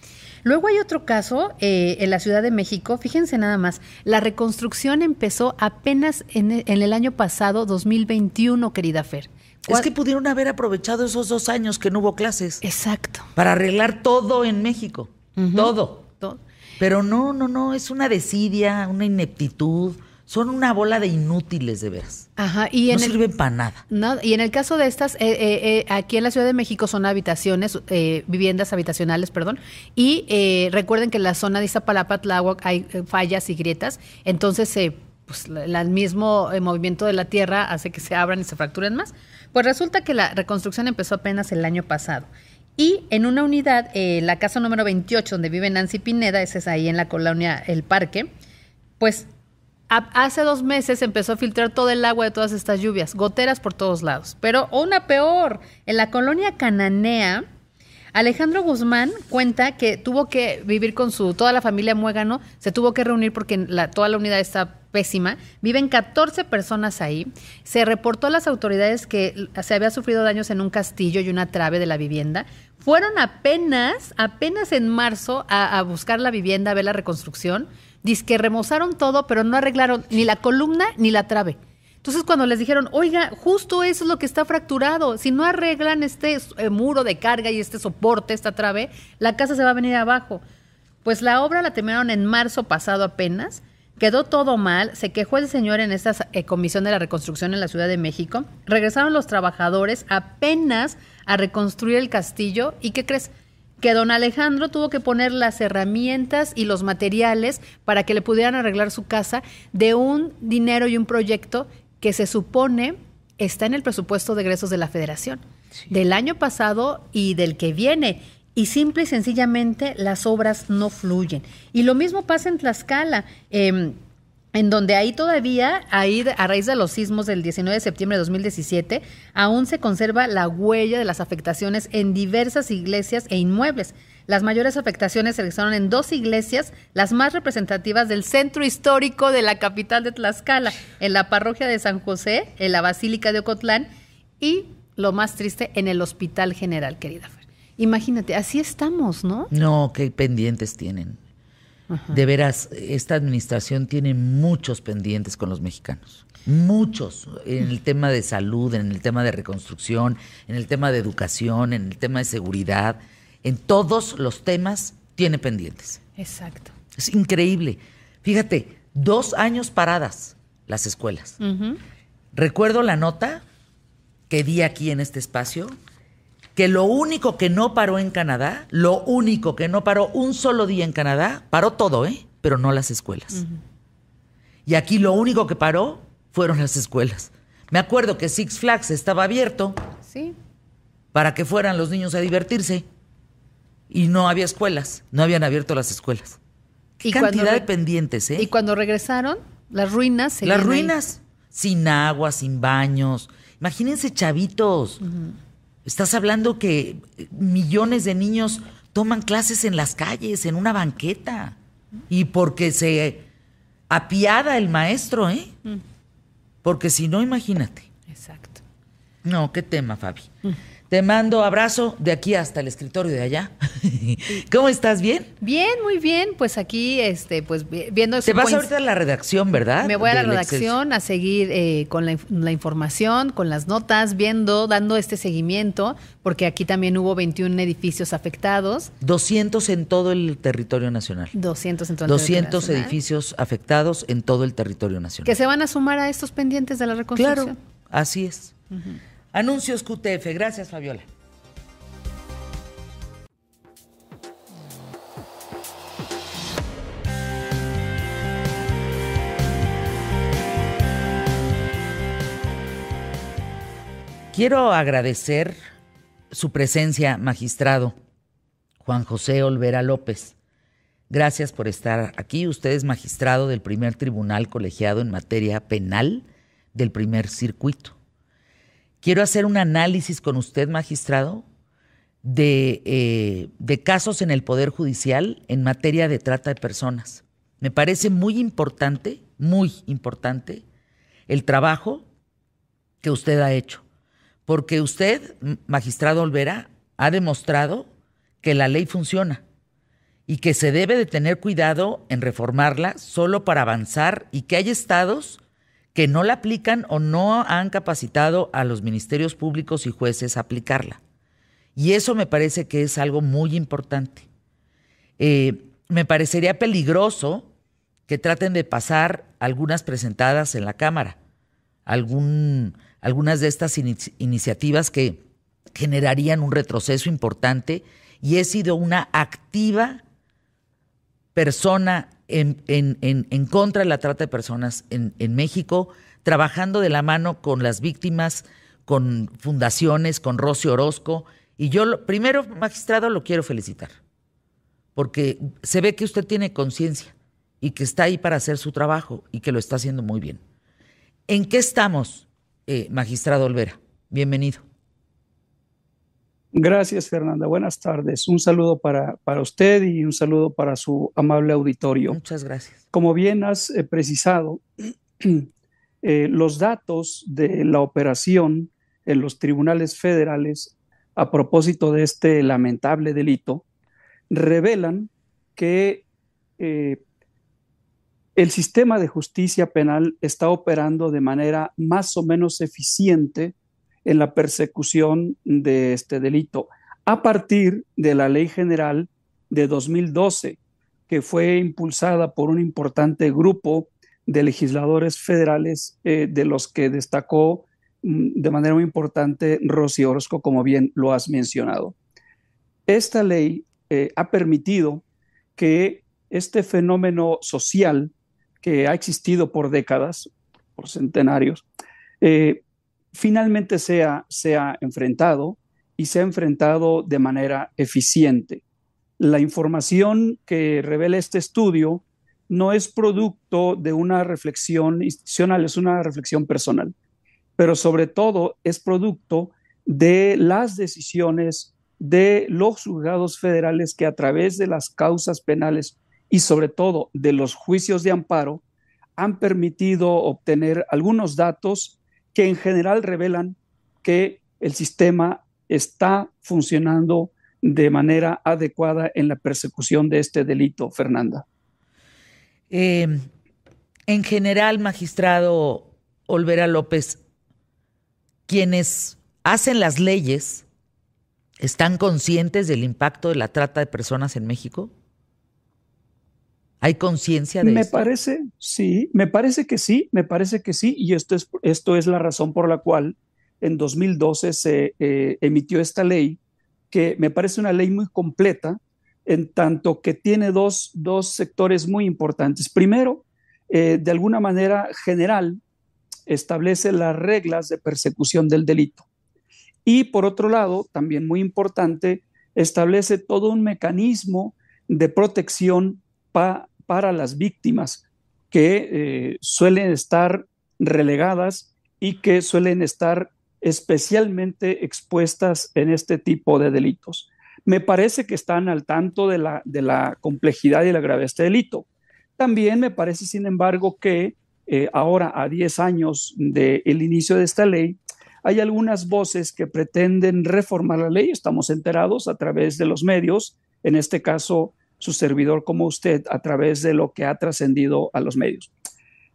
Luego hay otro caso eh, en la Ciudad de México, fíjense nada más, la reconstrucción empezó apenas en, e- en el año pasado, 2021, querida Fer. Es que pudieron haber aprovechado esos dos años que no hubo clases Exacto. para arreglar todo en México. Todo. To- Pero no, no, no, es una desidia, una ineptitud. Son una bola de inútiles, de veras. Ajá, y en no el- sirven para nada. No, y en el caso de estas, eh, eh, eh, aquí en la Ciudad de México son habitaciones, eh, viviendas habitacionales, perdón, y eh, recuerden que en la zona de Iztapalapa, Tláhuac, hay eh, fallas y grietas, entonces pues, el mismo movimiento de la tierra hace que se abran y se fracturen más. Pues resulta que la reconstrucción empezó apenas el año pasado. Y en una unidad, eh, la casa número 28, donde vive Nancy Pineda, esa es ahí en la colonia El Parque, pues hace dos meses empezó a filtrar todo el agua de todas estas lluvias, goteras por todos lados. Pero una peor, en la colonia Cananea, Alejandro Guzmán cuenta que tuvo que vivir con su, toda la familia Muégano, se tuvo que reunir porque toda la unidad está pésima. Viven 14 personas ahí. Se reportó a las autoridades que se había sufrido daños en un castillo y una trave de la vivienda. Fueron apenas, apenas en marzo a, a buscar la vivienda, a ver la reconstrucción. Dice que remozaron todo, pero no arreglaron ni la columna ni la trave. Entonces cuando les dijeron, oiga, justo eso es lo que está fracturado, si no arreglan este eh, muro de carga y este soporte, esta trave, la casa se va a venir abajo. Pues la obra la terminaron en marzo pasado apenas, quedó todo mal, se quejó el señor en esta eh, comisión de la reconstrucción en la Ciudad de México, regresaron los trabajadores apenas a reconstruir el castillo y ¿qué crees? Que don Alejandro tuvo que poner las herramientas y los materiales para que le pudieran arreglar su casa de un dinero y un proyecto que se supone está en el presupuesto de egresos de la federación del año pasado y del que viene. Y simple y sencillamente las obras no fluyen. Y lo mismo pasa en Tlaxcala. em, en donde ahí todavía, ahí a raíz de los sismos del 19 de septiembre de 2017, aún se conserva la huella de las afectaciones en diversas iglesias e inmuebles. Las mayores afectaciones se registraron en dos iglesias, las más representativas del centro histórico de la capital de Tlaxcala, en la parroquia de San José, en la Basílica de Ocotlán y, lo más triste, en el Hospital General, querida. Imagínate, así estamos, ¿no? No, qué pendientes tienen. De veras, esta administración tiene muchos pendientes con los mexicanos. Muchos. En el tema de salud, en el tema de reconstrucción, en el tema de educación, en el tema de seguridad. En todos los temas tiene pendientes. Exacto. Es increíble. Fíjate, dos años paradas las escuelas. Recuerdo la nota que di aquí en este espacio, que lo único que no paró en Canadá, lo único que no paró un solo día en Canadá, paró todo, ¿eh? Pero no las escuelas. Y aquí lo único que paró fueron las escuelas. Me acuerdo que Six Flags estaba abierto Sí. para que fueran los niños a divertirse y no había escuelas, no habían abierto las escuelas. Qué Y cantidad de pendientes, ¿eh? Y cuando regresaron, las ruinas Las ahí. ruinas, sin agua, sin baños. Imagínense, chavitos. Estás hablando que eh, millones de niños toman clases en las calles, en una banqueta. Y porque se apiada el maestro, ¿eh? Porque si no, imagínate. Exacto. No, qué tema, Fabi. Te mando abrazo de aquí hasta el escritorio de allá. ¿Cómo estás? ¿Bien? Bien, muy bien. Pues aquí, este, pues vi- viendo Te vas ahorita a la redacción, ¿verdad? Me voy a la Del redacción a seguir eh, con la, inf- la información, con las notas, viendo, dando este seguimiento, porque aquí también hubo 21 edificios afectados, 200 en todo el territorio nacional. 200 en todo el 200 territorio nacional, edificios afectados en todo el territorio nacional. que se van a sumar a estos pendientes de la reconstrucción. Claro, así es. Anuncios QTF. Gracias, Fabiola. Quiero agradecer su presencia, magistrado Juan José Olvera López. Gracias por estar aquí. Usted es magistrado del primer tribunal colegiado en materia penal del primer circuito. Quiero hacer un análisis con usted, magistrado, de, eh, de casos en el Poder Judicial en materia de trata de personas. Me parece muy importante, muy importante, el trabajo que usted ha hecho. Porque usted, magistrado Olvera, ha demostrado que la ley funciona y que se debe de tener cuidado en reformarla solo para avanzar y que hay estados que no la aplican o no han capacitado a los ministerios públicos y jueces a aplicarla. Y eso me parece que es algo muy importante. Eh, me parecería peligroso que traten de pasar algunas presentadas en la Cámara, algunas de estas iniciativas que generarían un retroceso importante y he sido una activa persona en, en, contra de la trata de personas en, en México, trabajando de la mano con las víctimas, con fundaciones, con Rosy Orozco. Y yo, primero, magistrado, lo quiero felicitar, porque se ve que usted tiene conciencia y que está ahí para hacer su trabajo y que lo está haciendo muy bien. ¿En qué estamos, eh, magistrado Olvera? Bienvenido. Gracias, Fernanda. Buenas tardes. Un saludo para, para, usted y un saludo para su amable auditorio. Muchas gracias. Como bien has eh, precisado, eh, los datos de la operación en los tribunales federales a propósito de este lamentable delito revelan que eh, el sistema de justicia penal está operando de manera más o menos eficiente en la persecución de este delito a partir de la Ley General de 2012, que fue impulsada por un importante grupo de legisladores federales, eh, de los que destacó mm, de manera muy importante Rosy Orozco, como bien lo has mencionado. Esta ley eh, ha permitido que este fenómeno social que ha existido por décadas, por centenarios, eh, finalmente sea, sea enfrentado y se ha enfrentado de manera eficiente. La información que revela este estudio no es producto de una reflexión institucional, es una reflexión personal, pero sobre todo es producto de las decisiones de los juzgados federales que a través de las causas penales y sobre todo de los juicios de amparo han permitido obtener algunos datos que en general revelan que el sistema está funcionando de manera adecuada en la persecución de este delito, Fernanda. Em, en general, magistrado Olvera López, quienes hacen las leyes están conscientes del impacto de la trata de personas en México? ¿Hay conciencia de Me parece, sí, me parece que sí, me parece que sí, y esto es, esto es la razón por la cual en 2012 se eh, emitió esta ley, que me parece una ley muy completa, en tanto que tiene dos, sectores muy importantes. Primero, eh, de alguna manera general, establece las reglas de persecución del delito. Y por otro lado, también muy importante, establece todo un mecanismo de protección para las víctimas que eh, suelen estar relegadas y que suelen estar especialmente expuestas en este tipo de delitos. Me parece que están al tanto de la, de la complejidad y la gravedad de este delito. También me parece, sin embargo, que eh, ahora, a 10 años del inicio de esta ley, hay algunas voces que pretenden reformar la ley, estamos enterados a través de los medios, en este caso su servidor como usted, a través de lo que ha trascendido a los medios.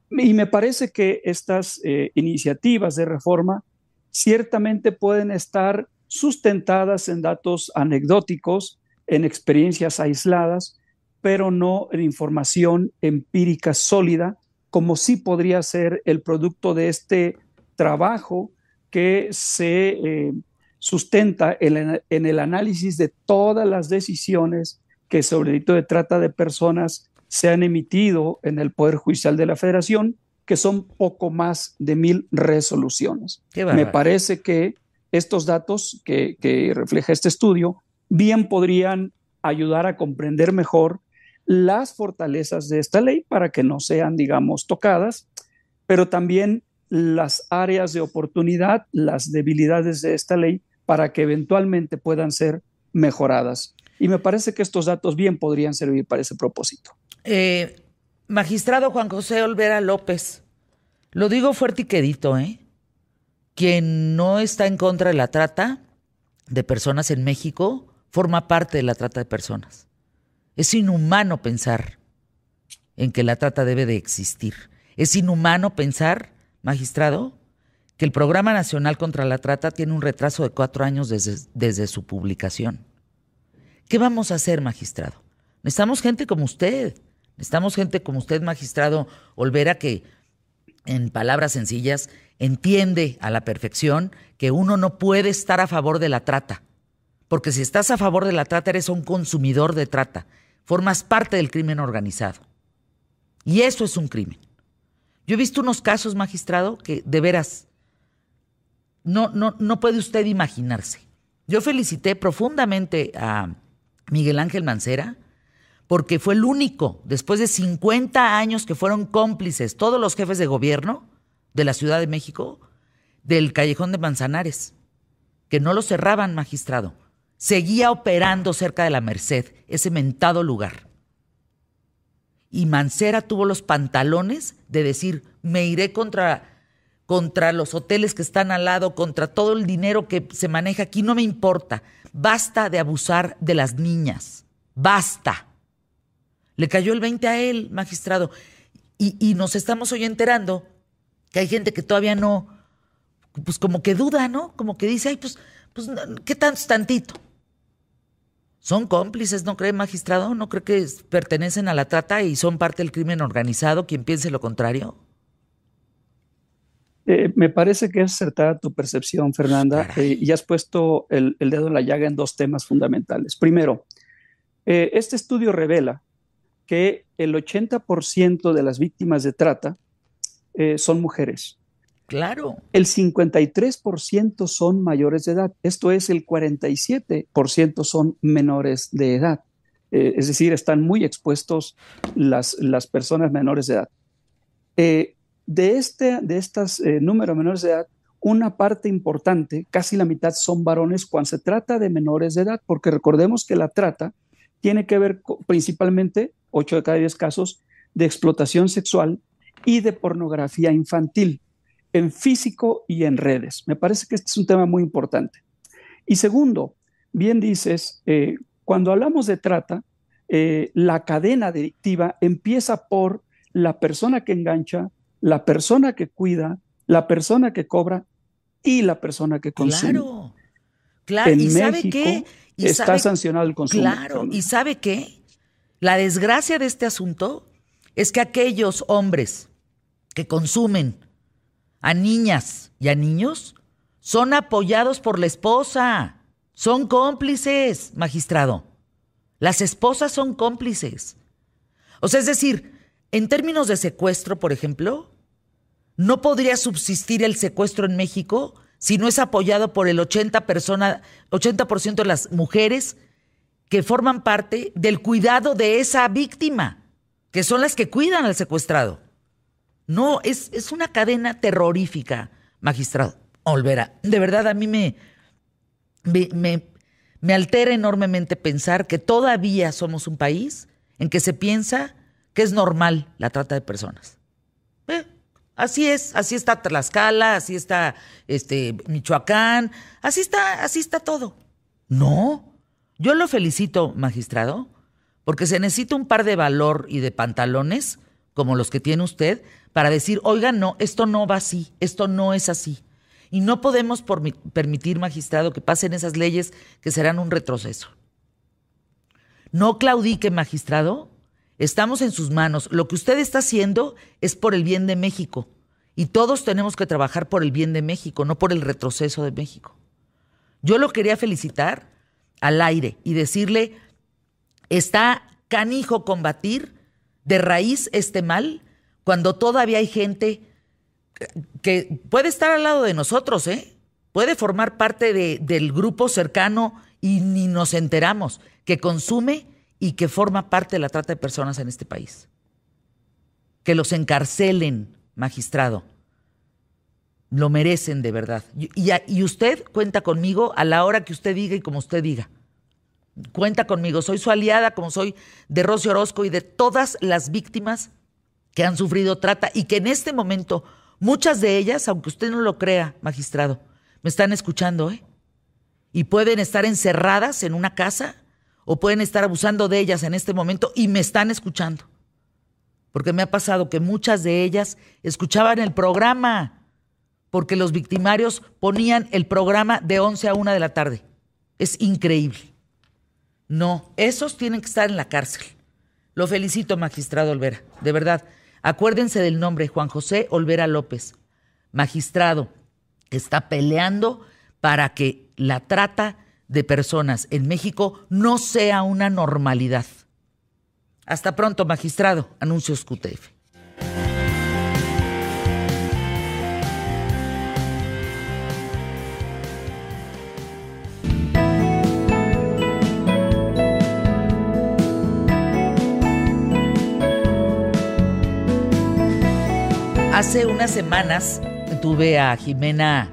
Y me parece que estas eh, iniciativas de reforma ciertamente pueden estar sustentadas en datos anecdóticos, en experiencias aisladas, pero no en información empírica sólida, como sí podría ser el producto de este trabajo que se eh, sustenta en, en, el análisis de todas las decisiones que sobre el delito de trata de personas se han emitido en el Poder Judicial de la Federación que son poco más de mil resoluciones. Me parece que estos datos que, refleja este estudio bien podrían ayudar a comprender mejor las fortalezas de esta ley para que no sean, digamos, tocadas, pero también las áreas de oportunidad, las debilidades de esta ley para que eventualmente puedan ser mejoradas. Y me parece que estos datos bien podrían servir para ese propósito. Eh, Magistrado Juan José Olvera López, lo digo fuerte y quedito, ¿eh? Quien no está en contra de la trata de personas en México forma parte de la trata de personas. Es inhumano pensar en que la trata debe de existir. Es inhumano pensar, magistrado, que el Programa Nacional contra la Trata tiene un retraso de cuatro años desde, desde su publicación. ¿Qué vamos a hacer, magistrado? Necesitamos gente como usted. Necesitamos gente como usted, magistrado Olvera, que en palabras sencillas entiende a la perfección que uno no puede estar a favor de la trata. Porque si estás a favor de la trata, eres un consumidor de trata. Formas parte del crimen organizado. Y eso es un crimen. Yo he visto unos casos, magistrado, que de veras no, no, no puede usted imaginarse. Yo felicité profundamente a Miguel Ángel Mancera porque fue el único, después de 50 años que fueron cómplices todos los jefes de gobierno de la Ciudad de México, del callejón de Manzanares, que no lo cerraban, magistrado. Seguía operando cerca de la Merced, ese mentado lugar. Y Mancera tuvo los pantalones de decir, me iré contra contra los hoteles que están al lado, contra todo el dinero que se maneja aquí, no me importa. Basta de abusar de las niñas. Basta. Le cayó el 20 a él, magistrado. Y, nos estamos hoy enterando que hay gente que todavía no, pues como que duda, ¿no? Como que dice, ay, pues, pues ¿qué tanto tantito? Son cómplices, ¿no cree, magistrado? ¿No cree que pertenecen a la trata y son parte del crimen organizado? Quien piense lo contrario. Eh, me parece que es acertada tu percepción, Fernanda, eh, y has puesto el, dedo en la llaga en dos temas fundamentales. Primero, eh, este estudio revela que el 80% de las víctimas de trata son mujeres. Claro. El 53% son mayores de edad. Esto es, el 47% son menores de edad. es decir, están muy expuestos las, las personas menores de edad de, este, de estos eh, números menores de edad, una parte importante, casi la mitad, son varones cuando se trata de menores de edad, porque recordemos que la trata tiene que ver principalmente, 8 de cada 10 casos, de explotación sexual y de pornografía infantil, en físico y en redes. Me parece que este es un tema muy importante. Y segundo, bien dices, eh, cuando hablamos de trata, eh, la cadena delictiva empieza por la persona que engancha, la persona que cuida, la persona que cobra y la persona que consume. Claro, claro. En ¿Y sabe qué? está sancionado el consumo. Claro, ¿y sabe qué? La desgracia de este asunto es que aquellos hombres que consumen a niñas y a niños son apoyados por la esposa, son cómplices, magistrado. Las esposas son cómplices. O sea, es decir, en términos de secuestro, por ejemplo, no podría subsistir el secuestro en México si no es apoyado por el 80%, persona, 80 de las mujeres que forman parte del cuidado de esa víctima, que son las que cuidan al secuestrado. No, es, es una cadena terrorífica, magistrado Olvera. De verdad, a mí me, me, me altera enormemente pensar que todavía somos un país en que se piensa que es normal la trata de personas. Eh, Así es, así está Tlaxcala, así está este Michoacán, así está, así está todo. No, yo lo felicito, magistrado, porque se necesita un par de valor y de pantalones como los que tiene usted para decir, oiga, no, esto no va así, esto no es así. Y no podemos permitir, magistrado, que pasen esas leyes que serán un retroceso. No claudique, magistrado, Estamos en sus manos. Lo que usted está haciendo es por el bien de México. Y todos tenemos que trabajar por el bien de México, no por el retroceso de México. Yo lo quería felicitar al aire y decirle, está canijo combatir de raíz este mal cuando todavía hay gente que puede estar al lado de nosotros, ¿eh? puede formar parte de, del grupo cercano y ni nos enteramos, que consume y que forma parte de la trata de personas en este país. Que los encarcelen, magistrado. Lo merecen de verdad. Y, usted cuenta conmigo a la hora que usted diga y como usted diga. Cuenta conmigo. Soy su aliada, como soy de Rocío Orozco y de todas las víctimas que han sufrido trata y que en este momento, muchas de ellas, aunque usted no lo crea, magistrado, me están escuchando, ¿eh? Y pueden estar encerradas en una casa o pueden estar abusando de ellas en este momento y me están escuchando. Porque me ha pasado que muchas de ellas escuchaban el programa, porque los victimarios ponían el programa de 11 a 1 de la tarde. Es increíble. No, esos tienen que estar en la cárcel. Lo felicito, magistrado Olvera, de verdad. Acuérdense del nombre, Juan José Olvera López, magistrado, está peleando para que la trata de personas en México no sea una normalidad. Hasta pronto, magistrado. Anuncios QTF. Hace unas semanas tuve a Jimena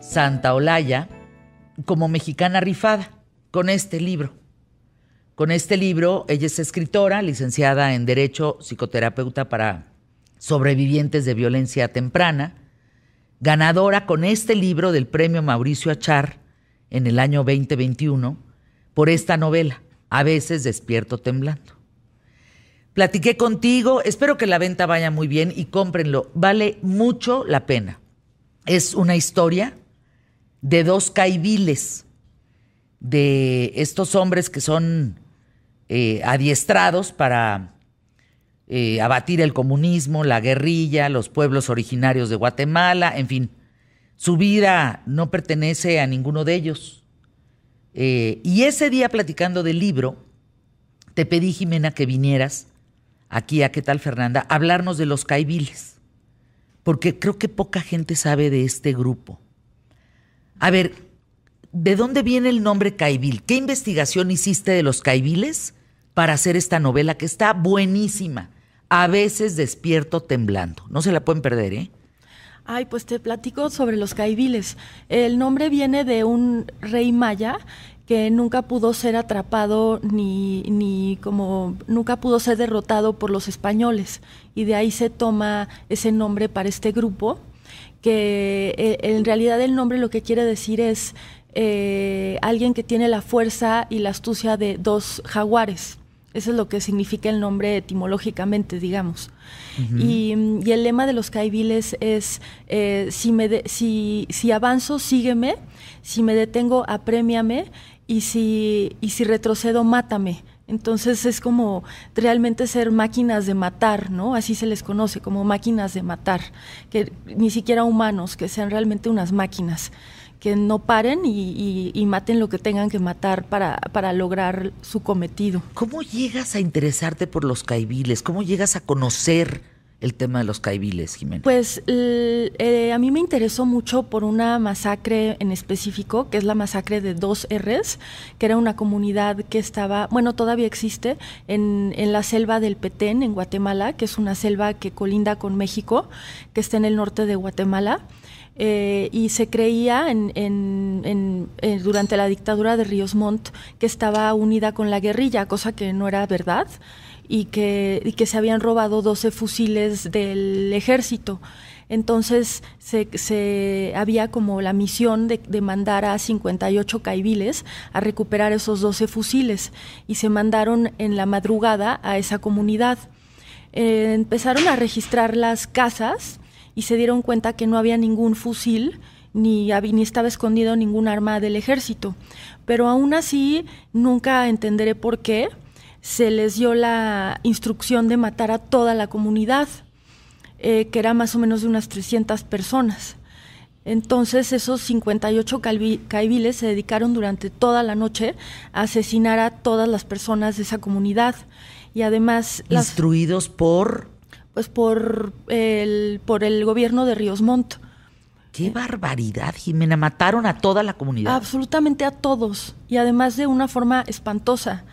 Santaolalla como mexicana rifada con este libro. Con este libro, ella es escritora, licenciada en Derecho, psicoterapeuta para sobrevivientes de violencia temprana, ganadora con este libro del premio Mauricio Achar en el año 2021 por esta novela, A veces despierto temblando. Platiqué contigo, espero que la venta vaya muy bien y cómprenlo, vale mucho la pena. Es una historia de dos caibiles, de estos hombres que son eh, adiestrados para eh, abatir el comunismo, la guerrilla, los pueblos originarios de Guatemala, en fin. Su vida no pertenece a ninguno de ellos. Eh, y ese día platicando del libro, te pedí, Jimena, que vinieras aquí a qué tal Fernanda, hablarnos de los caibiles, porque creo que poca gente sabe de este grupo. A ver, ¿de dónde viene el nombre caibil? ¿Qué investigación hiciste de los caibiles para hacer esta novela que está buenísima? A veces despierto temblando. No se la pueden perder, ¿eh? Ay, pues te platico sobre los caibiles. El nombre viene de un rey maya que nunca pudo ser atrapado ni, ni como nunca pudo ser derrotado por los españoles y de ahí se toma ese nombre para este grupo que eh, en realidad el nombre lo que quiere decir es eh, alguien que tiene la fuerza y la astucia de dos jaguares. Eso es lo que significa el nombre etimológicamente, digamos. y, el lema de los caibiles es, eh, si, me si, si avanzo, sígueme, si me detengo, aprémiame, y si, y si retrocedo, mátame. Entonces es como realmente ser máquinas de matar, ¿no? Así se les conoce, como máquinas de matar, que ni siquiera humanos, que sean realmente unas máquinas, que no paren y, y maten lo que tengan que matar para, para lograr su cometido. ¿Cómo llegas a interesarte por los caibiles? ¿Cómo llegas a conocer el tema de los caibiles, Jimena? Pues eh, a mí me interesó mucho por una masacre en específico, que es la masacre de dos Rs, que era una comunidad que estaba, bueno, todavía existe, en, la selva del Petén, en Guatemala, que es una selva que colinda con México, que está en el norte de Guatemala. Eh, y se creía en, eh, durante la dictadura de Ríos Montt que estaba unida con la guerrilla, cosa que no era verdad y que, y que se habían robado 12 fusiles del ejército. Entonces se, se, había como la misión de, de, mandar a 58 caibiles a recuperar esos 12 fusiles y se mandaron en la madrugada a esa comunidad. Eh, empezaron a registrar las casas y se dieron cuenta que no había ningún fusil ni, ni estaba escondido ningún arma del ejército. Pero aún así nunca entenderé por qué se les dio la instrucción de matar a toda la comunidad, eh, que era más o menos de unas 300 personas. Entonces esos 58 caibiles se dedicaron durante toda la noche a asesinar a todas las personas de esa comunidad. Y además... ¿Instruidos por...? Pues por el, por el gobierno de Ríos Montt. ¡Qué barbaridad, Jimena! Mataron a toda la comunidad. Absolutamente a todos. Y además de una forma espantosa.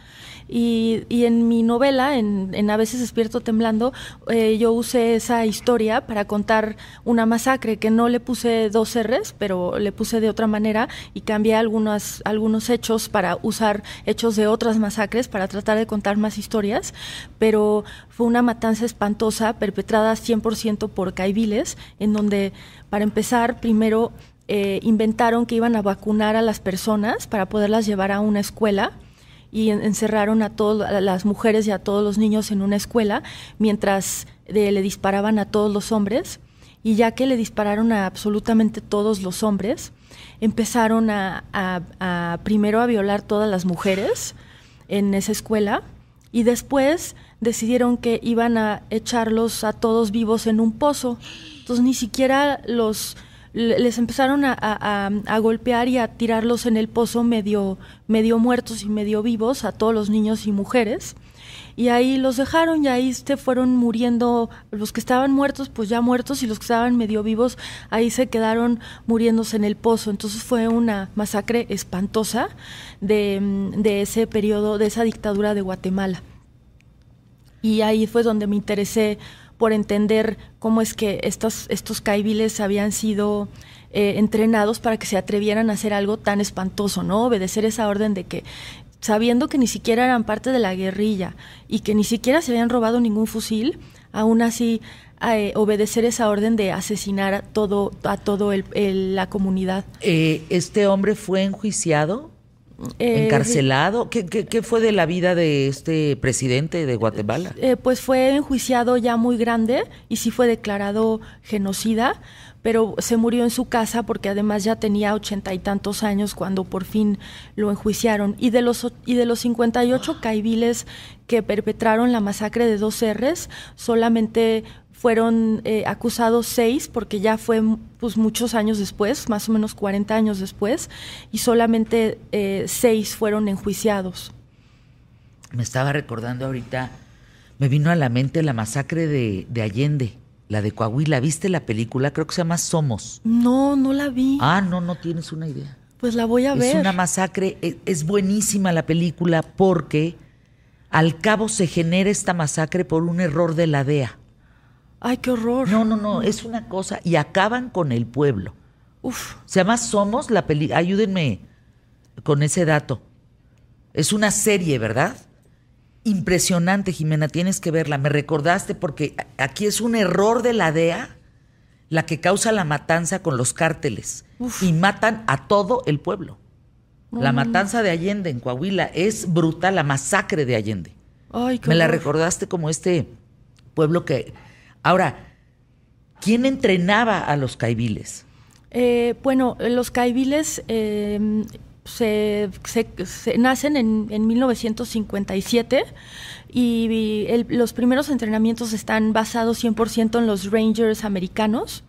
Y, y en mi novela, en, en, A veces despierto temblando, eh, yo usé esa historia para contar una masacre que no le puse dos R's, pero le puse de otra manera y cambié algunos, algunos hechos para usar hechos de otras masacres para tratar de contar más historias, pero fue una matanza espantosa perpetrada 100% por caibiles, en donde, para empezar, primero eh, inventaron que iban a vacunar a las personas para poderlas llevar a una escuela y encerraron a todas las mujeres y a todos los niños en una escuela mientras eh, le disparaban a todos los hombres. Y ya que le dispararon a absolutamente todos los hombres, empezaron a, a, a primero a violar todas las mujeres, en esa escuela y después decidieron que iban a echarlos a todos vivos en un pozo. Entonces ni siquiera los les empezaron a, a, golpear y a tirarlos en el pozo medio, medio muertos y medio vivos a todos los niños y mujeres. Y ahí los dejaron y ahí se fueron muriendo, los que estaban muertos pues ya muertos y los que estaban medio vivos ahí se quedaron muriéndose en el pozo. Entonces fue una masacre espantosa de, de ese periodo, de esa dictadura de Guatemala. Y ahí fue donde me interesé por entender cómo es que estos, estos caibiles habían sido eh, entrenados para que se atrevieran a hacer algo tan espantoso, ¿no? Obedecer esa orden de que sabiendo que ni siquiera eran parte de la guerrilla y que ni siquiera se habían robado ningún fusil, aún así eh, obedecer esa orden de asesinar a todo a todo el, la comunidad. Eh, este hombre fue enjuiciado eh, ¿Encarcelado? ¿Qué, ¿Qué, fue de la vida de este presidente de Guatemala? Eh, pues fue enjuiciado ya muy grande y sí fue declarado genocida, pero se murió en su casa porque además ya tenía ochenta y tantos años cuando por fin lo enjuiciaron. Y de los, y de los 58 caiviles que perpetraron la masacre de dos R's, solamente fueron eh, acusados seis, porque ya fue pues, muchos años después, más o menos 40 años después, y solamente eh, seis fueron enjuiciados. Me estaba recordando ahorita, me vino a la mente la masacre de, Allende, la de Coahuila. ¿Viste la película? Creo que se llama Somos. No, no la vi. Ah, no, no tienes una idea. Pues la voy a ver. Es una masacre, es, es buenísima la película porque al cabo se genera esta masacre por un error de la DEA. Ay, qué horror. No, no, no, es una cosa. Y acaban con el pueblo. Uf. Se llama Somos la película. Ayúdenme con ese dato. Es una serie, ¿verdad? Impresionante, Jimena, tienes que verla. Me recordaste porque aquí es un error de la DEA la que causa la matanza con los cárteles. Y matan a todo el pueblo. la matanza de Allende en Coahuila es brutal, la masacre de Allende. Ay, qué Me la recordaste como este pueblo que Ahora, ¿quién entrenaba a los caibiles? Eh, bueno, los caibiles em, se, nacen en, 1957 y, los primeros entrenamientos están basados 100% en los Rangers americanos.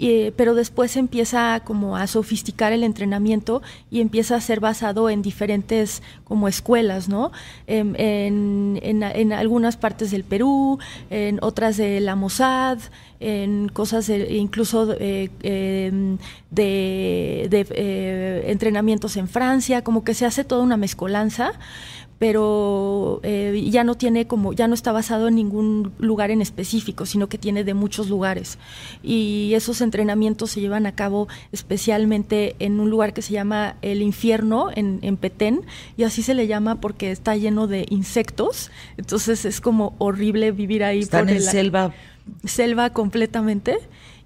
Eh, pero después empieza como a sofisticar el entrenamiento y empieza a ser basado en diferentes como escuelas, ¿no? Em, en, en, algunas partes del Perú, en otras de la Mossad, en cosas incluso eh, em, de, de eh, entrenamientos en Francia, como que se hace toda una mezcolanza pero eh, ya no tiene como, ya no está basado en ningún lugar en específico, sino que tiene de muchos lugares. Y esos entrenamientos se llevan a cabo especialmente en un lugar que se llama el infierno, en, en Petén, y así se le llama porque está lleno de insectos, entonces es como horrible vivir ahí. Están en selva. Selva completamente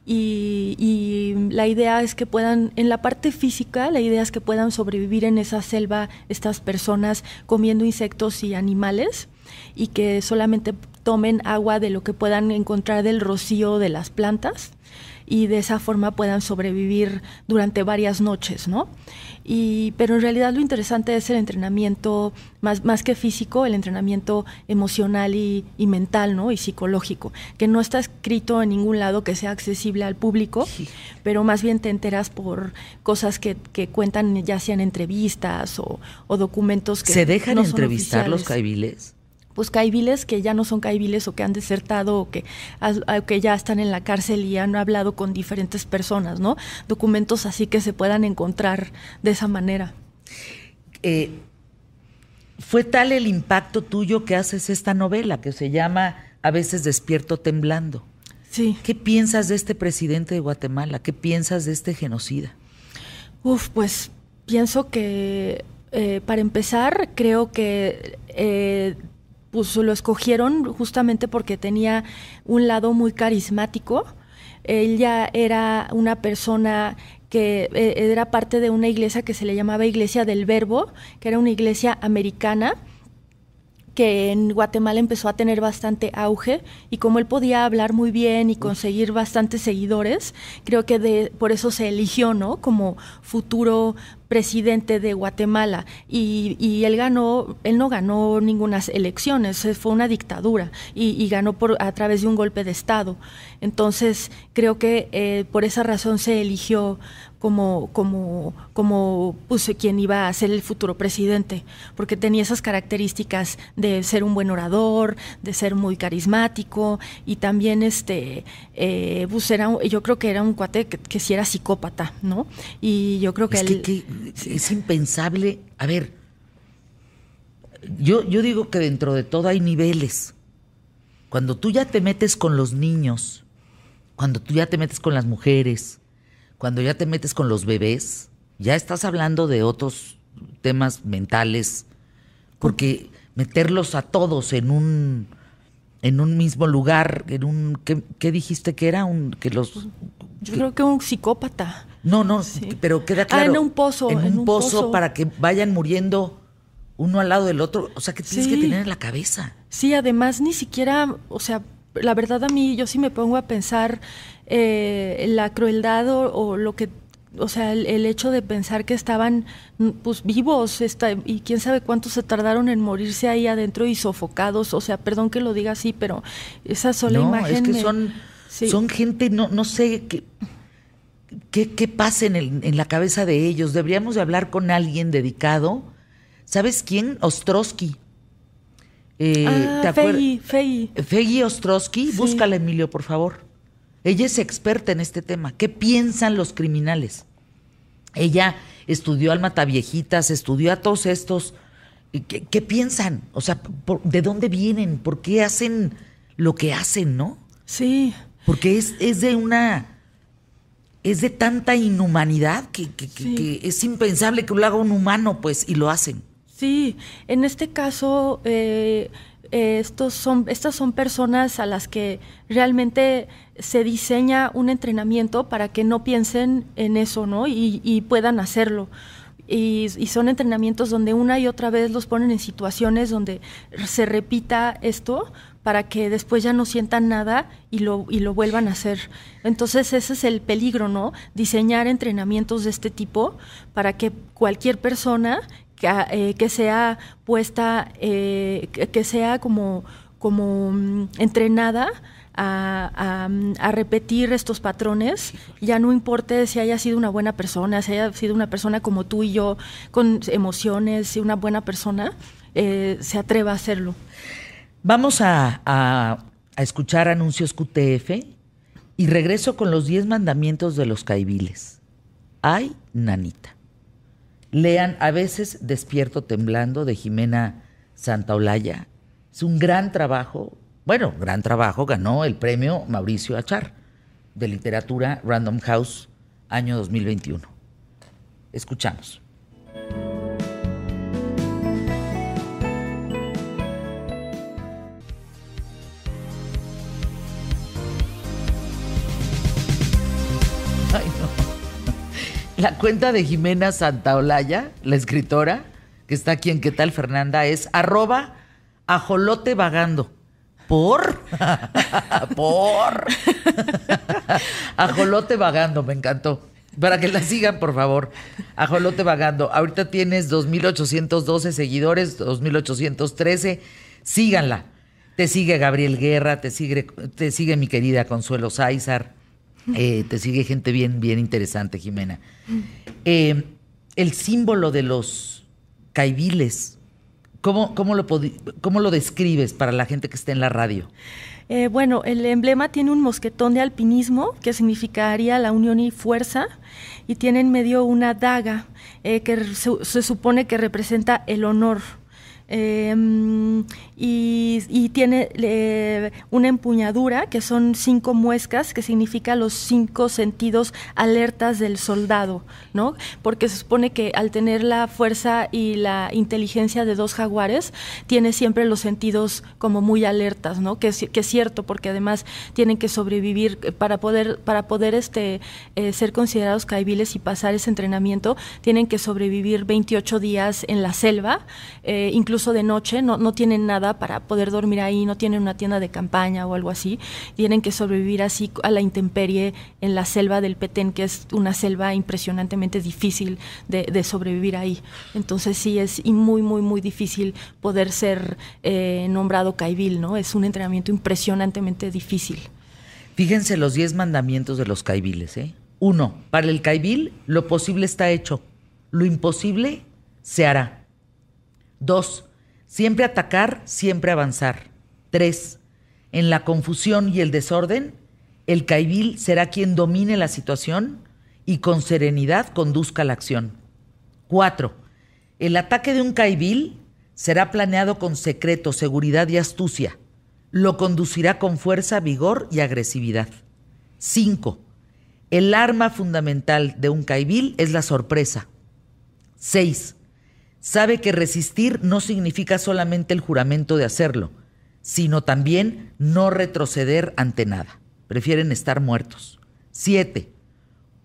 y, la idea es que puedan, en la parte física, la idea es que puedan sobrevivir en esa selva estas personas comiendo insectos y animales y que solamente tomen agua de lo que puedan encontrar del rocío de las plantas y de esa forma puedan sobrevivir durante varias noches, ¿no? Y, pero en realidad lo interesante es el entrenamiento, más, más que físico, el entrenamiento emocional y, mental, ¿no? Y psicológico, que no está escrito en ningún lado que sea accesible al público, pero más bien te enteras por cosas que, que cuentan ya sean entrevistas o, documentos que... ¿Se dejan entrevistar los caibiles? Pues caibiles que ya no son caibiles o que han desertado o que, que ya están en la cárcel y han hablado con diferentes personas, ¿no? Documentos así que se puedan encontrar de esa manera. Eh, fue tal el impacto tuyo que haces esta novela que se llama A veces despierto temblando. Sí. ¿Qué piensas de este presidente de Guatemala? ¿Qué piensas de este genocida? Uf, pues pienso que eh, para empezar, creo que eh, pues lo escogieron justamente porque tenía un lado muy carismático. Ella era una persona que eh, era parte de una iglesia que se le llamaba Iglesia del Verbo, que era una iglesia americana que en Guatemala empezó a tener bastante auge y como él podía hablar muy bien y conseguir bastantes seguidores, creo que de, por eso se eligió, ¿no? Como futuro presidente de Guatemala y, y, él ganó, él no ganó ninguna elecciones, fue una dictadura y, y, ganó por, a través de un golpe de Estado. Entonces, creo que eh, por esa razón se eligió como, como, como pues, quien iba a ser el futuro presidente, porque tenía esas características de ser un buen orador, de ser muy carismático y también este, eh, pues era, yo creo que era un cuate que, que sí era psicópata, ¿no? Y yo creo que, es, él, que, que es impensable, a ver, yo, yo digo que dentro de todo hay niveles. Cuando tú ya te metes con los niños, cuando tú ya te metes con las mujeres, cuando ya te metes con los bebés, ya estás hablando de otros temas mentales, porque meterlos a todos en un en un mismo lugar, en un ¿qué, qué dijiste que era? Un que los yo creo que un psicópata. No, no, sí. pero queda claro. Ah, en un pozo, en, en un, un pozo, pozo, para que vayan muriendo uno al lado del otro, o sea, que tienes Sí. que tener en la cabeza. Sí, además ni siquiera, o sea, la verdad a mí yo sí me pongo a pensar eh, la crueldad o, o lo que, o sea, el, el, hecho de pensar que estaban mm, pues vivos esta, y quién sabe cuánto se tardaron en morirse ahí adentro y sofocados, o sea, perdón que lo diga así, pero esa sola no, imagen es que me- son, sí. son gente, no, no sé qué, qué, qué pasa en, el- en la cabeza de ellos. Deberíamos de hablar con alguien dedicado. ¿Sabes quién? Ostrowski. Eh, ah, ¿te acuer- Fey, Fey. Feggy Ostrowski, Sí. búscala, Emilio, por favor. Ella es experta en este tema. ¿Qué piensan los criminales? Ella estudió al Mataviejitas, estudió a todos estos. ¿Qué, qué piensan? O sea, por- ¿de dónde vienen? ¿Por qué hacen lo que hacen, no? Sí, Porque es, es de una. Es de tanta inhumanidad que, que- que- Sí. que es impensable que lo haga un humano, pues, y lo hacen. Sí, en este caso, eh, eh, estos son, estas son personas a las que realmente se diseña un entrenamiento para que no piensen en eso, ¿no? Y, puedan hacerlo. Y, y son entrenamientos donde una y otra vez los ponen en situaciones donde se repita esto para que después ya no sientan nada y lo, y lo vuelvan a hacer. Entonces ese es el peligro, ¿no? Diseñar entrenamientos de este tipo para que cualquier persona que, eh, que sea puesta, eh, que, sea como, como mm, entrenada a, a- a repetir estos patrones, ya no importe si haya sido una buena persona, si haya sido una persona como tú y yo, con emociones y una buena persona, eh, se atreva a hacerlo. Vamos a, a- a escuchar anuncios QTF y regreso con los 10 mandamientos de los caibiles. Ay, nanita. Lean A veces Despierto Temblando de Jimena Santaolalla. Es un gran trabajo. Bueno, gran trabajo. Ganó el premio Mauricio Achar de literatura Random House año 2021. Escuchamos. La cuenta de Jimena Santaolalla, la escritora, que está aquí en ¿Qué tal, Fernanda? Es arroba ajolote vagando. ¿Por? ¿Por? ajolote vagando, me encantó. Para que la sigan, por favor. Ajolote vagando. Ahorita tienes 2.812 seguidores, 2.813. Síganla. Te sigue Gabriel Guerra, te sigue, te sigue mi querida Consuelo Sáizar. Eh, te sigue gente bien, bien interesante, Jimena. Eh, el símbolo de los caibiles, ¿cómo, cómo, lo ¿cómo lo describes para la gente que está en la radio? Eh, bueno, el emblema tiene un mosquetón de alpinismo que significaría la unión y fuerza y tiene en medio una daga que se supone que representa el honor. Mm, y, tiene eh, una empuñadura que son cinco muescas que significa los cinco sentidos alertas del soldado, ¿no? Porque se supone que al tener la fuerza y la inteligencia de dos jaguares, tiene siempre los sentidos como muy alertas, ¿no? Que que es cierto, porque además tienen que sobrevivir eh, para poder, para poder este, eh, ser considerados caibiles y pasar ese entrenamiento, tienen que sobrevivir 28 días en la selva, incluso incluso de noche, no, no tienen nada para poder dormir ahí, no tienen una tienda de campaña o algo así, tienen que sobrevivir así a la intemperie en la selva del Petén, que es una selva impresionantemente difícil de, sobrevivir ahí. Entonces sí es muy, muy, muy difícil poder ser eh, nombrado caibil, ¿no? Es un entrenamiento impresionantemente difícil. Fíjense los diez mandamientos de los caibiles, ¿eh? Uno, para el caibil lo posible está hecho, lo imposible se hará. Dos, siempre atacar, siempre avanzar. Tres, en la confusión y el desorden, el caibil será quien domine la situación y con serenidad conduzca la acción. Cuatro, el ataque de un caibil será planeado con secreto, seguridad y astucia. Lo conducirá con fuerza, vigor y agresividad. Cinco, el arma fundamental de un caibil es la sorpresa. 6. Sabe que resistir no significa solamente el juramento de hacerlo, sino también no retroceder ante nada. Prefieren estar muertos. 7.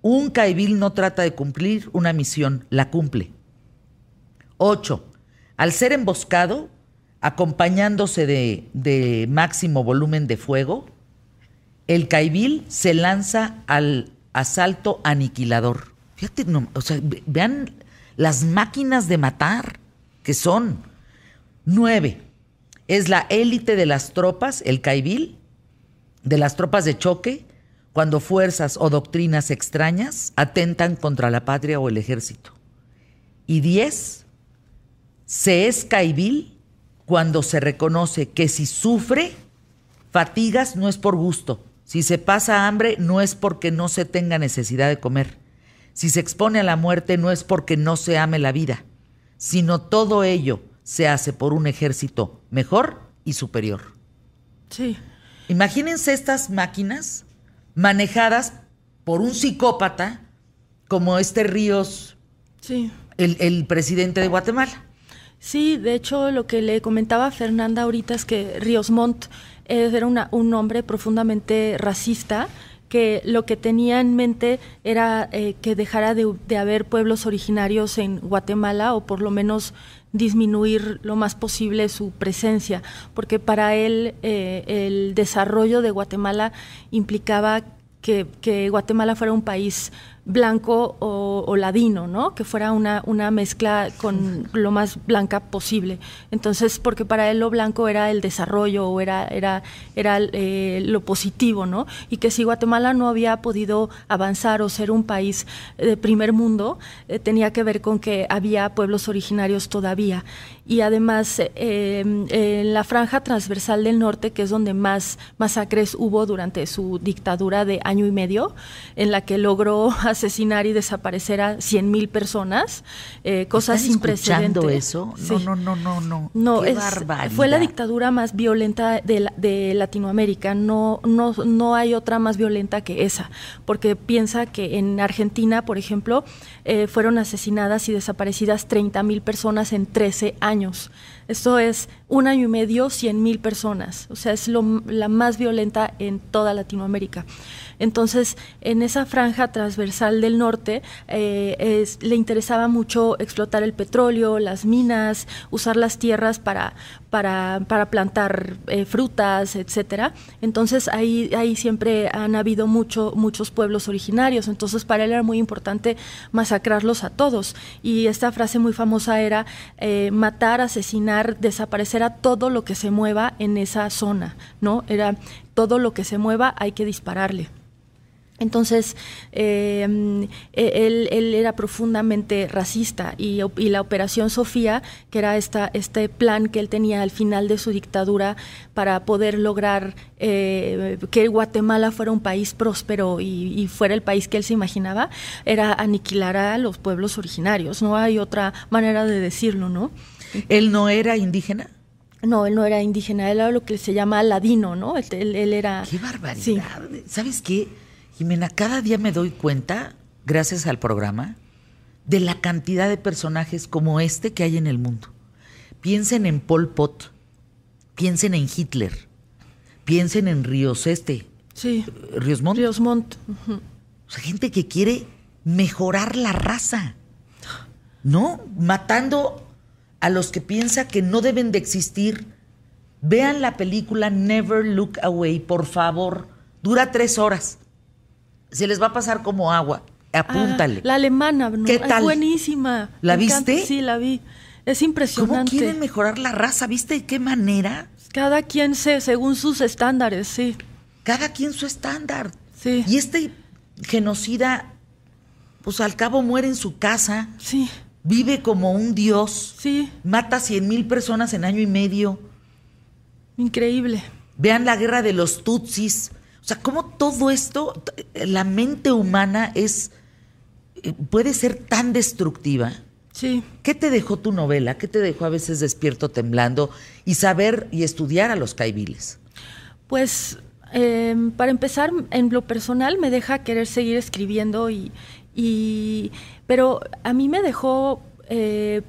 Un caibil no trata de cumplir una misión, la cumple. 8. Al ser emboscado, acompañándose de, de máximo volumen de fuego, el caibil se lanza al asalto aniquilador. Fíjate, o sea, vean las máquinas de matar que son. Nueve, es la élite de las tropas, el caibil, de las tropas de choque, cuando fuerzas o doctrinas extrañas atentan contra la patria o el ejército. Y diez, se es caibil cuando se reconoce que si sufre fatigas no es por gusto, si se pasa hambre no es porque no se tenga necesidad de comer. Si se expone a la muerte no es porque no se ame la vida, sino todo ello se hace por un ejército mejor y superior. Sí. Imagínense estas máquinas manejadas por un psicópata como este Ríos, sí. el, el presidente de Guatemala. Sí, de hecho lo que le comentaba a Fernanda ahorita es que Ríos Montt era un hombre profundamente racista que lo que tenía en mente era eh, que dejara de, haber pueblos originarios en Guatemala o por lo menos disminuir lo más posible su presencia, porque para él eh, el desarrollo de Guatemala implicaba que, que Guatemala fuera un país blanco o, ladino, ¿no? Que fuera una, una mezcla con lo más blanca posible. Entonces, porque para él lo blanco era el desarrollo o era, era, era eh, lo positivo, ¿no? Y que si Guatemala no había podido avanzar o ser un país de primer mundo, eh, tenía que ver con que había pueblos originarios todavía. Y además, eh, en la franja transversal del norte, que es donde más masacres hubo durante su dictadura de año y medio, en la que logró asesinar y desaparecer a 100 mil personas, eh, cosas sin precedentes. eso? No, no, no, no, no. No, es, fue la dictadura más violenta de, de, Latinoamérica. No, no, no hay otra más violenta que esa, porque piensa que en Argentina, por ejemplo, eh, fueron asesinadas y desaparecidas 30 mil personas en 13 años. Esto es un año y medio, 100 mil personas. O sea, es la más violenta en toda Latinoamérica. Entonces, en esa franja transversal del norte eh, le interesaba mucho explotar el petróleo, las minas, usar las tierras para, para, para plantar eh, frutas, etcétera. Entonces ahí, ahí siempre han habido mucho, muchos pueblos originarios. Entonces para él era muy importante masacrarlos a todos. Y esta frase muy famosa era eh, matar, asesinar, desaparecer a todo lo que se mueva en esa zona, ¿no? Era todo lo que se mueva hay que dispararle. Entonces, em, e, él, era profundamente racista y, la Operación Sofía, que era esta, este plan que él tenía al final de su dictadura para poder lograr eh, que Guatemala fuera un país próspero y, fuera el país que él se imaginaba, era aniquilar a los pueblos originarios. No hay otra manera de decirlo, ¿no? ¿Él no era indígena? No, él no era indígena, él era lo que se llama ladino, ¿no? Él, era... ¡Qué barbaridad! ¿Sabes qué? Jimena, cada día me doy cuenta, gracias al programa, de la cantidad de personajes como este que hay en el mundo. Piensen en Pol Pot, piensen en Hitler, piensen en Ríos Este. Sí. Ríos Montt. Ríos Montt. O sea, gente que quiere mejorar la raza. ¿No? Matando a los que piensa que no deben de existir, vean la película Never Look Away, por favor. Dura tres horas. Se les va a pasar como agua. Apúntale. Ah, la alemana, ¿no? ¿Qué Es tal? buenísima. ¿La Me encanta. viste? Sí, la vi. Es ¿Cómo impresionante. quieren mejorar la raza? ¿Viste de qué manera? Cada quien se, según sus estándares, sí. Cada quien su estándar. Sí. Y este genocida, pues al cabo muere en su casa, Sí, vive como un dios, sí, mata a cien mil personas en año y medio. increíble. Vean la guerra de los Tutsis. O sea, cómo todo esto, la mente humana es, eh, puede ser tan destructiva. Sí. ¿Qué te dejó tu novela? ¿Qué te dejó a veces despierto temblando y saber y estudiar a los caibiles? Pues eh, para empezar, en lo personal me deja querer seguir escribiendo y, y pero a mí me dejó, eh,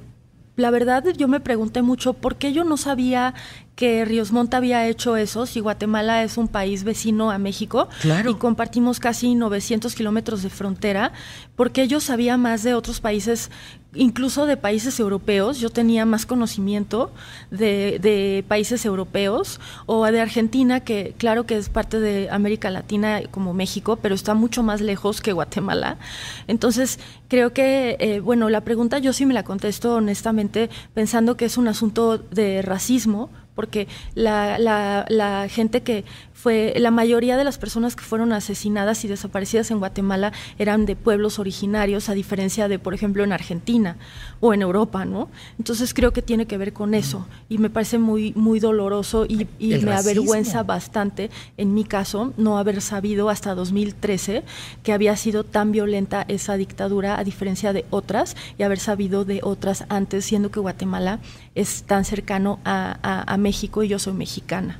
la verdad yo me pregunté mucho por qué yo no sabía que Ríos Montt había hecho eso, si Guatemala es un país vecino a México Claro. y compartimos casi 900 kilómetros de frontera, porque yo sabía más de otros países, incluso de países europeos, yo tenía más conocimiento de, de países europeos o de Argentina, que claro que es parte de América Latina como México, pero está mucho más lejos que Guatemala. Entonces, creo que, eh, bueno, la pregunta yo sí me la contesto honestamente pensando que es un asunto de racismo, porque la, la, la gente que fue, la mayoría de las personas que fueron asesinadas y desaparecidas en Guatemala eran de pueblos originarios, a diferencia de, por ejemplo, en Argentina o en Europa, ¿no? Entonces creo que tiene que ver con eso y me parece muy, muy doloroso y, me racismo. avergüenza bastante, en mi caso, no haber sabido hasta 2013 que había sido tan violenta esa dictadura, a diferencia de otras, y haber sabido de otras antes, siendo que Guatemala es tan cercano a, a- a México y yo soy mexicana.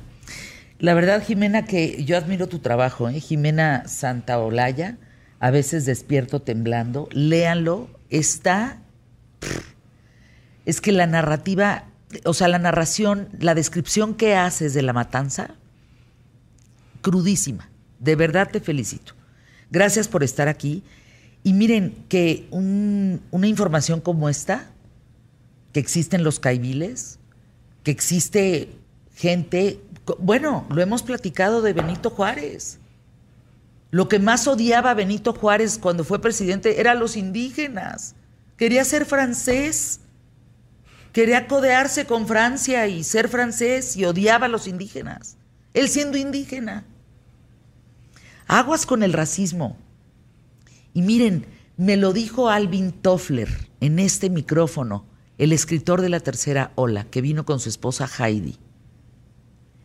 La verdad, Jimena, que yo admiro tu trabajo, ¿eh? Jimena Santaolalla, a veces despierto temblando, léanlo, está... Es que la narrativa, o sea, la narración, la descripción que haces de la matanza, crudísima. De verdad te felicito. Gracias por estar aquí. Y miren que un- una información como esta, que existen los caibiles, que existe gente, bueno, lo hemos platicado de Benito Juárez. Lo que más odiaba a Benito Juárez cuando fue presidente era a los indígenas. Quería ser francés. Quería codearse con Francia y ser francés y odiaba a los indígenas. Él siendo indígena. Aguas con el racismo. Y miren, me lo dijo Alvin Toffler en este micrófono, el escritor de la tercera ola, que vino con su esposa Heidi.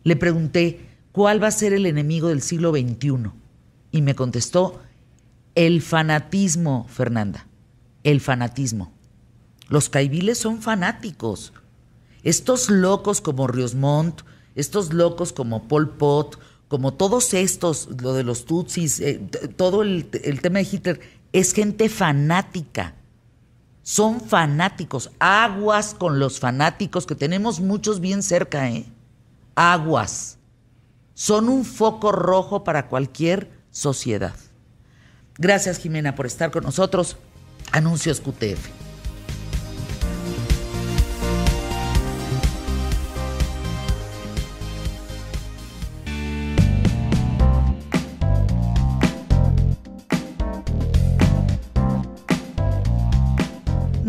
Le pregunté, ¿cuál va a ser el enemigo del siglo XXI? Y me contestó, el fanatismo, Fernanda, el fanatismo. Los caibiles son fanáticos. Estos locos como Riosmont, estos locos como Pol Pot, como todos estos, lo de los Tutsis, eh, todo el, el tema de Hitler, es gente fanática. Son fanáticos. Aguas con los fanáticos, que tenemos muchos bien cerca, ¿eh? Aguas. Son un foco rojo para cualquier sociedad. Gracias, Jimena, por estar con nosotros. Anuncios QTF.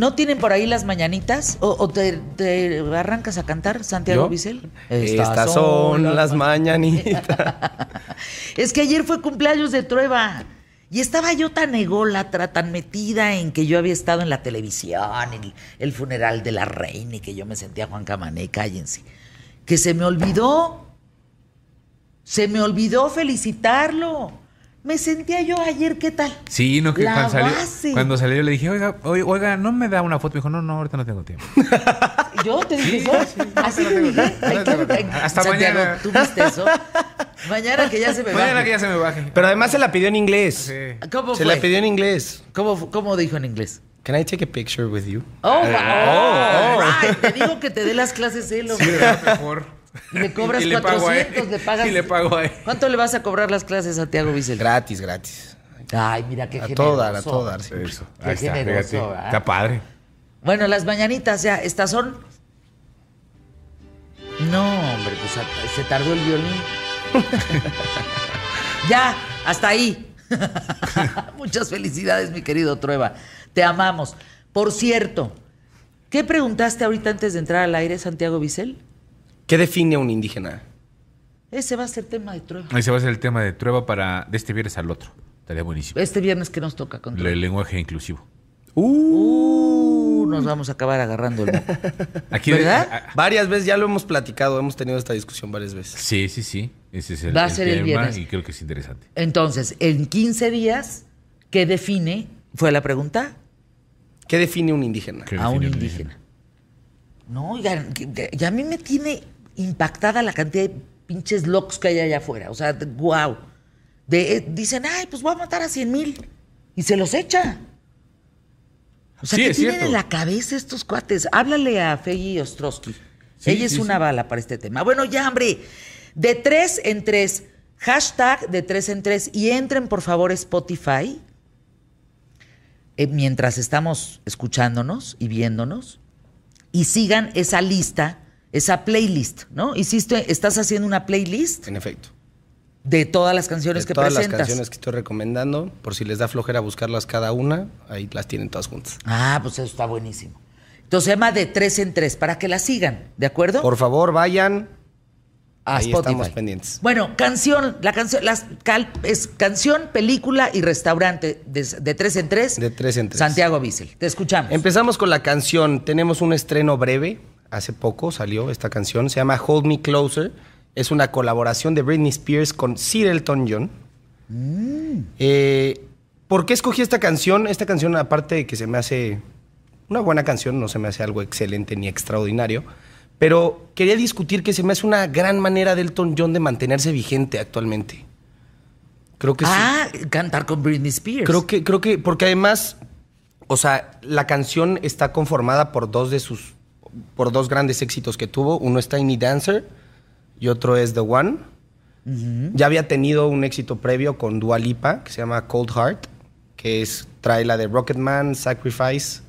¿No tienen por ahí las mañanitas? ¿O, o te, te arrancas a cantar, Santiago. Bisel? Estas son las mañanitas. Es que ayer fue cumpleaños de Trueba. Y estaba yo tan ególatra, tan metida en que yo había estado en la televisión, el, el funeral de la reina y que yo me sentía Juan Camané, cállense. Que se me olvidó. Se me olvidó felicitarlo. Me sentía yo ayer, ¿qué tal? Sí, no, que La cuando salió, base. cuando salió le dije, oiga, oiga, no me da una foto. Me dijo, no, no, ahorita no tengo tiempo. Yo te dije eso. Así no te dije. Ay. Hasta Santiago, mañana. ¿Tú viste eso? Mañana que ya se me Mañana baje. que ya se me baje. Pero además se la pidió en inglés. Sí. ¿Cómo Se fue? la pidió en inglés. ¿Cómo, ¿Cómo dijo en inglés? Can I take a picture with you? Oh, Eh, wow. right. Te digo que te dé las clases él, Sí, hombre. ¿verdad? mejor. Y le cobras Y le pago a él. 400, le pagas. Y le pago a él. ¿Cuánto le vas a cobrar las clases a Santiago Bissell? Gratis, gratis. Ay, mira qué A generoso. todo dar, a todo dar. sí. Eso. Qué Ahí generoso. Está padre. Bueno, las mañanitas ya, estas son. No, hombre, pues a- se tardó el violín. ya, hasta ahí. Muchas felicidades, mi querido Trueba. Te amamos. Por cierto, ¿qué preguntaste ahorita antes de entrar al aire, Santiago Bisel? ¿Qué define a un indígena? Ese va a ser tema de Trueba. Ese va a ser el tema de Trueba para de este viernes al otro. Estaría buenísimo. Este viernes que nos toca con. El lenguaje inclusivo. Uh, nos vamos a acabar agarrando el moco. Aquí ¿Verdad? a- a- Varias veces, ya lo hemos platicado, hemos tenido esta discusión varias veces. sí, sí, sí. Ese es el, Va a ser el tema viernes. y creo que es interesante. Entonces, en 15 días, ¿qué define? Fue la pregunta. ¿Qué define un indígena? ¿Qué a un indígena. No, oigan, que- que- y a mí me tiene impactada la cantidad de pinches locos que hay allá afuera. O sea, wow. dicen, ay, pues voy a matar a 100 mil. Y se los echa. O sea, Sí, ¿qué tienen cierto. en la cabeza estos cuates? Háblale a Feggy Ostrowski. Sí, Ella es sí, una bala para este tema. Bueno, ya, hombre. De tres en tres. Hashtag de tres en tres. Y entren, por favor, a Spotify. eh, mientras estamos escuchándonos y viéndonos. Y sigan esa lista, esa playlist, ¿no? Hiciste, estás haciendo una playlist En efecto. de todas las canciones De que todas presentas. las canciones que estoy recomendando, por si les da flojera buscarlas cada una, ahí las tienen todas juntas. Ah, pues eso está buenísimo. Entonces se llama de tres en tres, para que la sigan, ¿de acuerdo? Por favor, vayan. a ahí Spotify. estamos pendientes. Bueno, canción, la canción, las cal- es canción, película y restaurante de, de tres en tres. De tres en tres. Santiago Bissell. Te escuchamos. Empezamos con la canción. Tenemos un estreno breve. Hace poco salió esta canción. Se llama Hold Me Closer. Es una colaboración de Britney Spears con Sir Elton John. Eh, ¿Por qué escogí esta canción? Esta canción, aparte de que se me hace una buena canción, no se me hace algo excelente ni extraordinario, pero quería discutir que se me hace una gran manera de Elton John de mantenerse vigente actualmente. Creo que sí. ah, cantar con Britney Spears. Creo que, creo que, porque además, o sea, la canción está conformada por dos de sus, por dos grandes éxitos que tuvo. Uno es Tiny Dancer y otro es The One. Ya había tenido un éxito previo con Dua Lipa, que se llama Cold Heart, que es, trae la de Rocketman, Sacrifice,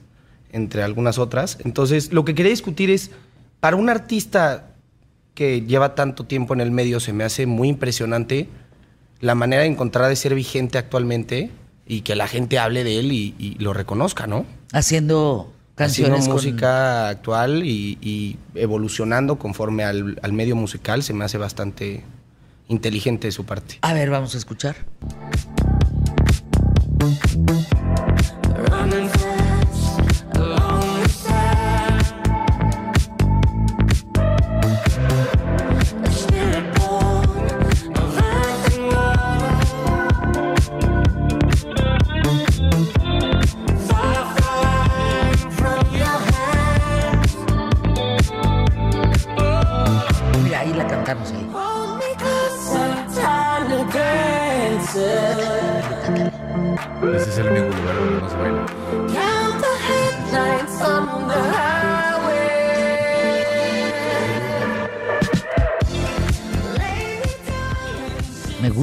entre algunas otras. Entonces, lo que quería discutir es, para un artista que lleva tanto tiempo en el medio, se me hace muy impresionante la manera de encontrar de ser vigente actualmente y que la gente hable de él y, y lo reconozca, ¿no? Haciendo canciones Haciendo con- música actual y, y evolucionando conforme al, al medio musical se me hace bastante inteligente de su parte. A ver, vamos a escuchar.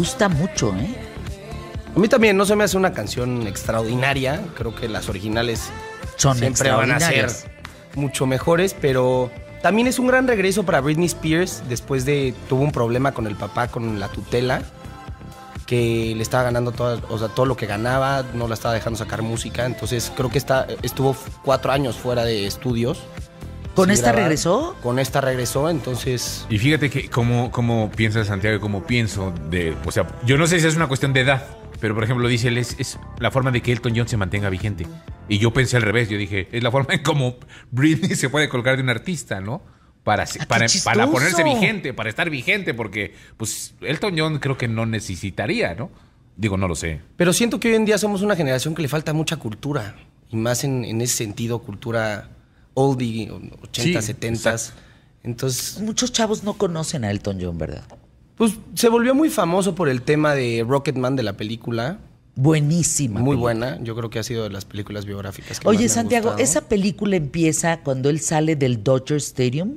Gusta mucho, ¿eh? A mí también no se me hace una canción extraordinaria, creo que las originales Son siempre van a ser mucho mejores, pero también es un gran regreso para Britney Spears después de tuvo un problema con el papá con la tutela que le estaba ganando todo, o sea, todo lo que ganaba, no la estaba dejando sacar música, entonces creo que está, estuvo cuatro años fuera de estudios. ¿Con esta grabar. regresó? Con esta regresó, entonces Y fíjate que cómo, cómo piensa Santiago y cómo pienso de, o sea, yo no sé si es una cuestión de edad, pero por ejemplo dice él es, es la forma de que Elton John se mantenga vigente. Y yo pensé al revés, yo dije, es la forma en cómo Britney se puede colgar de un artista, ¿no? Para, Ah, para, para ponerse vigente, para estar vigente, porque pues Elton John creo que no necesitaría, ¿no? Digo, no lo sé. Pero siento que hoy en día somos una generación que le falta mucha cultura. Y más en, en ese sentido, cultura oldie, 80, Sí, 70. exacto. Entonces, Muchos chavos no conocen a Elton John, ¿verdad? pues se volvió muy famoso por el tema de Rocketman de la película. Buenísima. Muy película. buena. Yo creo que ha sido de las películas biográficas que más me Oye, han Santiago. ¿esa película empieza cuando él sale del Dodger Stadium?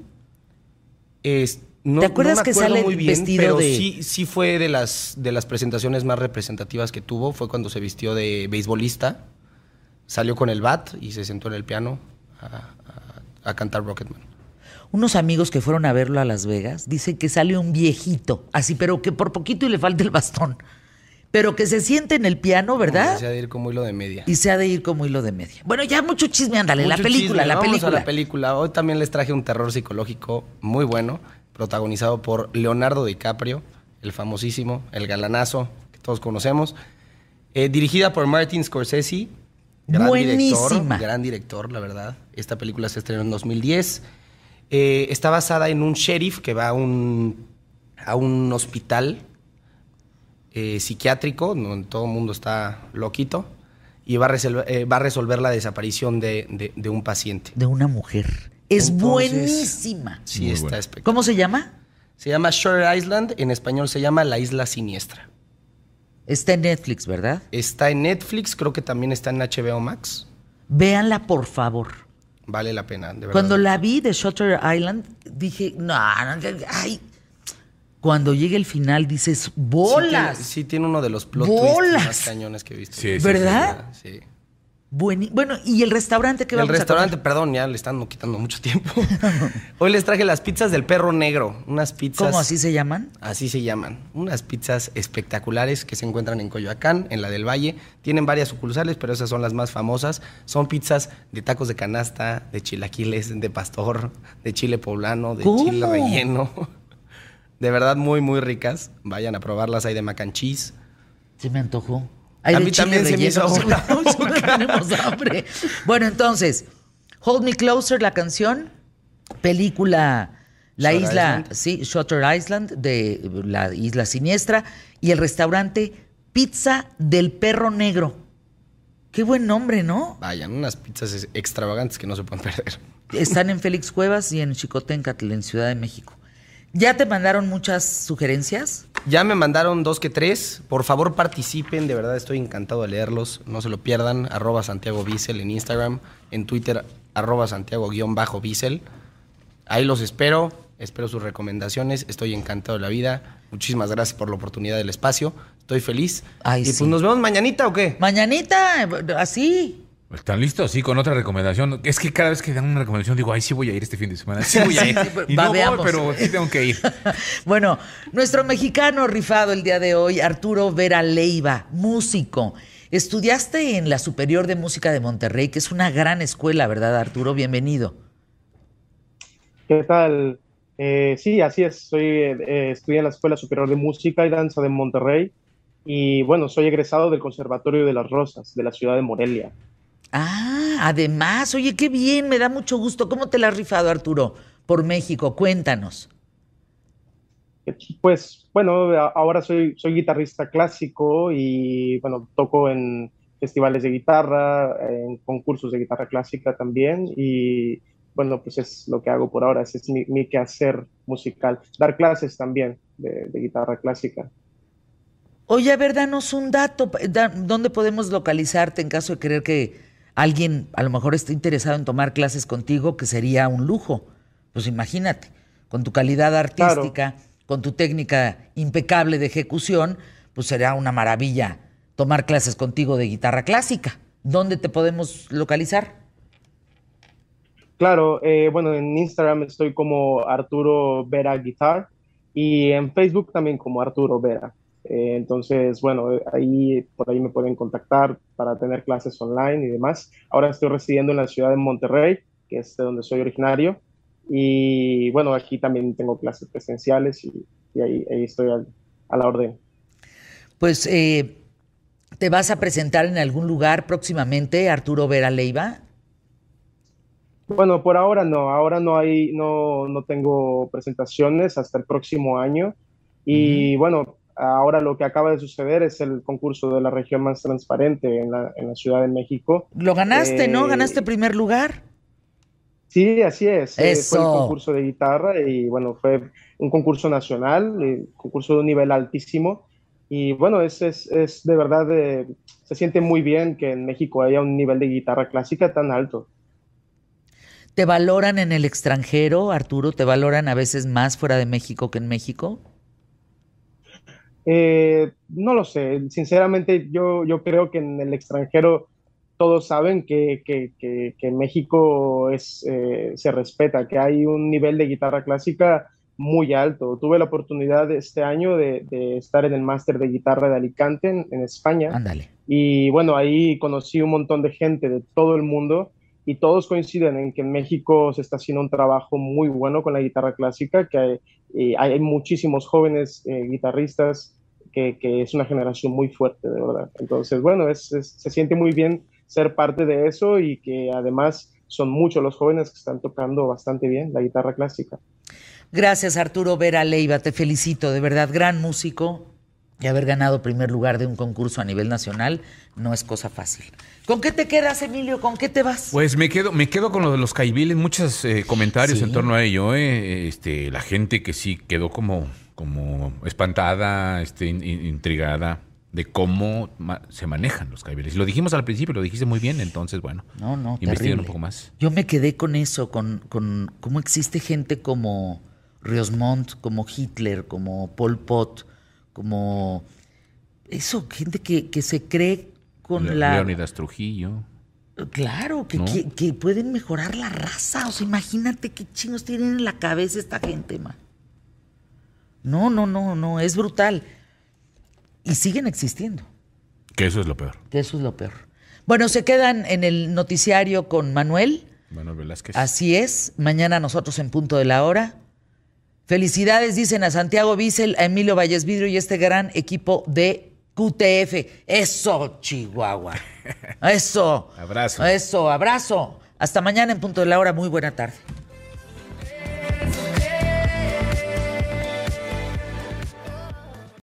Es- no- ¿Te acuerdas no me que sale muy bien, vestido pero de- sí, sí fue de las, de las presentaciones más representativas que tuvo. Fue cuando se vistió de beisbolista. Salió con el bat y se sentó en el piano a- a cantar Rocketman. Unos amigos que fueron a verlo a Las Vegas dicen que sale un viejito, así, pero que por poquito y le falta el bastón. Pero que se siente en el piano, ¿verdad? Se ha de ir como hilo de media. Y se ha de ir como hilo de media. Bueno, ya mucho chisme, ándale, la película, chisme. la Vamos película. a la película. Hoy también les traje un terror psicológico muy bueno, protagonizado por Leonardo DiCaprio, el famosísimo, el galanazo que todos conocemos. Eh, dirigida por Martin Scorsese. Gran Buenísima. director, gran director, la verdad. Esta película se estrenó en 2010. Eh, está basada en un sheriff que va a un, a un hospital eh, psiquiátrico, donde todo el mundo está loquito, y va a, resolver, eh, va a resolver la desaparición de, de- de un paciente. De una mujer. Es Entonces, buenísima. Sí, Muy está espectacular. ¿Cómo se llama? Se llama Shore Island, en español se llama La Isla Siniestra. Está en Netflix, ¿verdad? Está en Netflix, creo que también está en HBO Max. Véanla, por favor. Vale la pena, de verdad. Cuando la vi de Shutter Island, dije, no, no, no, ay. Cuando llega el final, dices, Sí bolas. tiene, sí tiene uno de los plot ¡Bolas! twists más cañones que he visto. Sí, sí, ¿Verdad? Sí. Bueno, ¿y el restaurante que El restaurante, a comer? perdón, ya le están quitando mucho tiempo. Hoy les traje las pizzas del perro negro. Unas pizzas. ¿Cómo así se llaman? Así se llaman. Unas pizzas espectaculares que se encuentran en Coyoacán, en la del Valle. Tienen varias sucursales, pero esas son las más famosas. Son pizzas de tacos de canasta, de chilaquiles, de pastor, de chile poblano, de ¿Cómo? chile relleno. De verdad, muy, muy ricas. Vayan a probarlas. Hay de mac and cheese. Se me antojó. Hay A de mí chile también se me hizo Tenemos hambre. Bueno, entonces, Hold Me Closer, la canción, película La Shutter Isla, Island. sí, Shutter Island, de la Isla Siniestra, y el restaurante Pizza del Perro Negro. Qué buen nombre, ¿no? Vayan, unas pizzas es- extravagantes que no se pueden perder. Están en Félix Cuevas y en Chicoténcatl, en Ciudad de México. ¿Ya te mandaron muchas sugerencias? Ya me mandaron dos que tres. Por favor, participen. De verdad, estoy encantado de leerlos. No se lo pierdan. Arroba Santiago Bissell en Instagram. En Twitter, arroba Santiago-Bissell. Ahí los espero. Espero sus recomendaciones. Estoy encantado de la vida. Muchísimas gracias por la oportunidad del espacio. Estoy feliz. Ay, y sí. pues nos vemos mañanita o qué? Mañanita, así. ¿Están listos? Sí, con otra recomendación. Es que cada vez que dan una recomendación digo, ay, sí voy a ir este fin de semana. Sí voy a ir. Y no voy, pero sí tengo que ir. Bueno, nuestro mexicano rifado el día de hoy, Arturo Vera Leiva, músico. Estudiaste en la Superior de Música de Monterrey, que es una gran escuela, ¿verdad, Arturo? Bienvenido. ¿Qué tal? Eh, sí, así es. Soy, eh, estudié en la Escuela Superior de Música y Danza de Monterrey y bueno, soy egresado del Conservatorio de las Rosas de la ciudad de Morelia. Ah, además, oye, qué bien, me da mucho gusto. ¿Cómo te la has rifado, Arturo, por México? Cuéntanos. Pues bueno, ahora soy, soy guitarrista clásico y bueno, toco en festivales de guitarra, en concursos de guitarra clásica también y bueno, pues es lo que hago por ahora, ese es mi, mi quehacer musical. Dar clases también de, de guitarra clásica. Oye, a ver, danos un dato. da- ¿Dónde podemos localizarte en caso de querer que alguien a lo mejor esté interesado en tomar clases contigo, que sería un lujo? Pues imagínate, con tu calidad artística, con tu técnica impecable de ejecución, pues será una maravilla tomar clases contigo de guitarra clásica. ¿Dónde te podemos localizar? Claro, eh, bueno, en Instagram estoy como Arturo Vera Guitar y en Facebook también como Arturo Vera. Eh, entonces, bueno, eh, ahí por ahí me pueden contactar para tener clases online y demás. Ahora estoy residiendo en la ciudad de Monterrey, que es de donde soy originario. Y bueno, aquí también tengo clases presenciales y, y ahí, ahí estoy al- a la orden. Pues eh, te vas a presentar en algún lugar próximamente, Arturo Vera Leiva. Bueno, por ahora no, ahora no hay, no, no tengo presentaciones hasta el próximo año. Y bueno, ahora lo que acaba de suceder es el concurso de la región más transparente en la, en la Ciudad de México. Lo ganaste, ¿no? Eh, Ganaste primer lugar. Sí, así es. eh, fue el Eso. concurso de guitarra y bueno, fue un concurso nacional, eh, concurso de un nivel altísimo. Y bueno, es, es, es de verdad, se siente muy bien que en México haya un nivel de guitarra clásica tan alto. ¿Te valoran en el extranjero, Arturo? ¿Te valoran a veces más fuera de México que en México? Eh, no lo sé, sinceramente yo, yo creo que en el extranjero todos saben que, que, que, que México es, eh, se respeta, que hay un nivel de guitarra clásica muy alto. Tuve la oportunidad este año de, de estar en el máster de guitarra de Alicante en, en España. Y bueno, ahí conocí un montón de gente de todo el mundo y todos coinciden en que en México se está haciendo un trabajo muy bueno con la guitarra clásica, que hay, eh, hay muchísimos jóvenes eh, guitarristas, que, que, es una generación muy fuerte, de verdad. Entonces, bueno, es, es, se siente muy bien ser parte de eso y que además son muchos los jóvenes que están tocando bastante bien la guitarra clásica. Gracias Arturo Vera Leiva, te felicito, de verdad, gran músico y haber ganado primer lugar de un concurso a nivel nacional no es cosa fácil. ¿Con qué te quedas, Emilio? ¿Con qué te vas? Pues me quedo, me quedo con lo de los caibiles, muchos eh, comentarios Sí. en torno a ello. eh, Este, la gente que sí quedó como, como espantada, este, in- in- intrigada de cómo ma- se manejan los caibiles. Y lo dijimos al principio, lo dijiste muy bien, entonces bueno, No, no, investiguen un poco más. Yo me quedé con eso, con, con cómo existe gente como Riosmont, como Hitler, como Pol Pot, como eso, gente que, que se cree con Le- la... Leónidas Trujillo. Claro, que, ¿No? que, que pueden mejorar la raza. O sea, imagínate qué chingos tienen en la cabeza esta gente, man. No, no, no, no, es brutal. Y siguen existiendo, Que eso es lo peor. que eso es lo peor. Bueno, se quedan en el noticiario con Manuel. Manuel Velázquez. Así es, mañana nosotros en punto de la hora. Felicidades, dicen a Santiago Bissell, a Emilio Valles Vidrio y este gran equipo de QTF. Eso, Chihuahua. Eso. Abrazo. Eso, abrazo. Hasta mañana en punto de la hora. Muy buena tarde.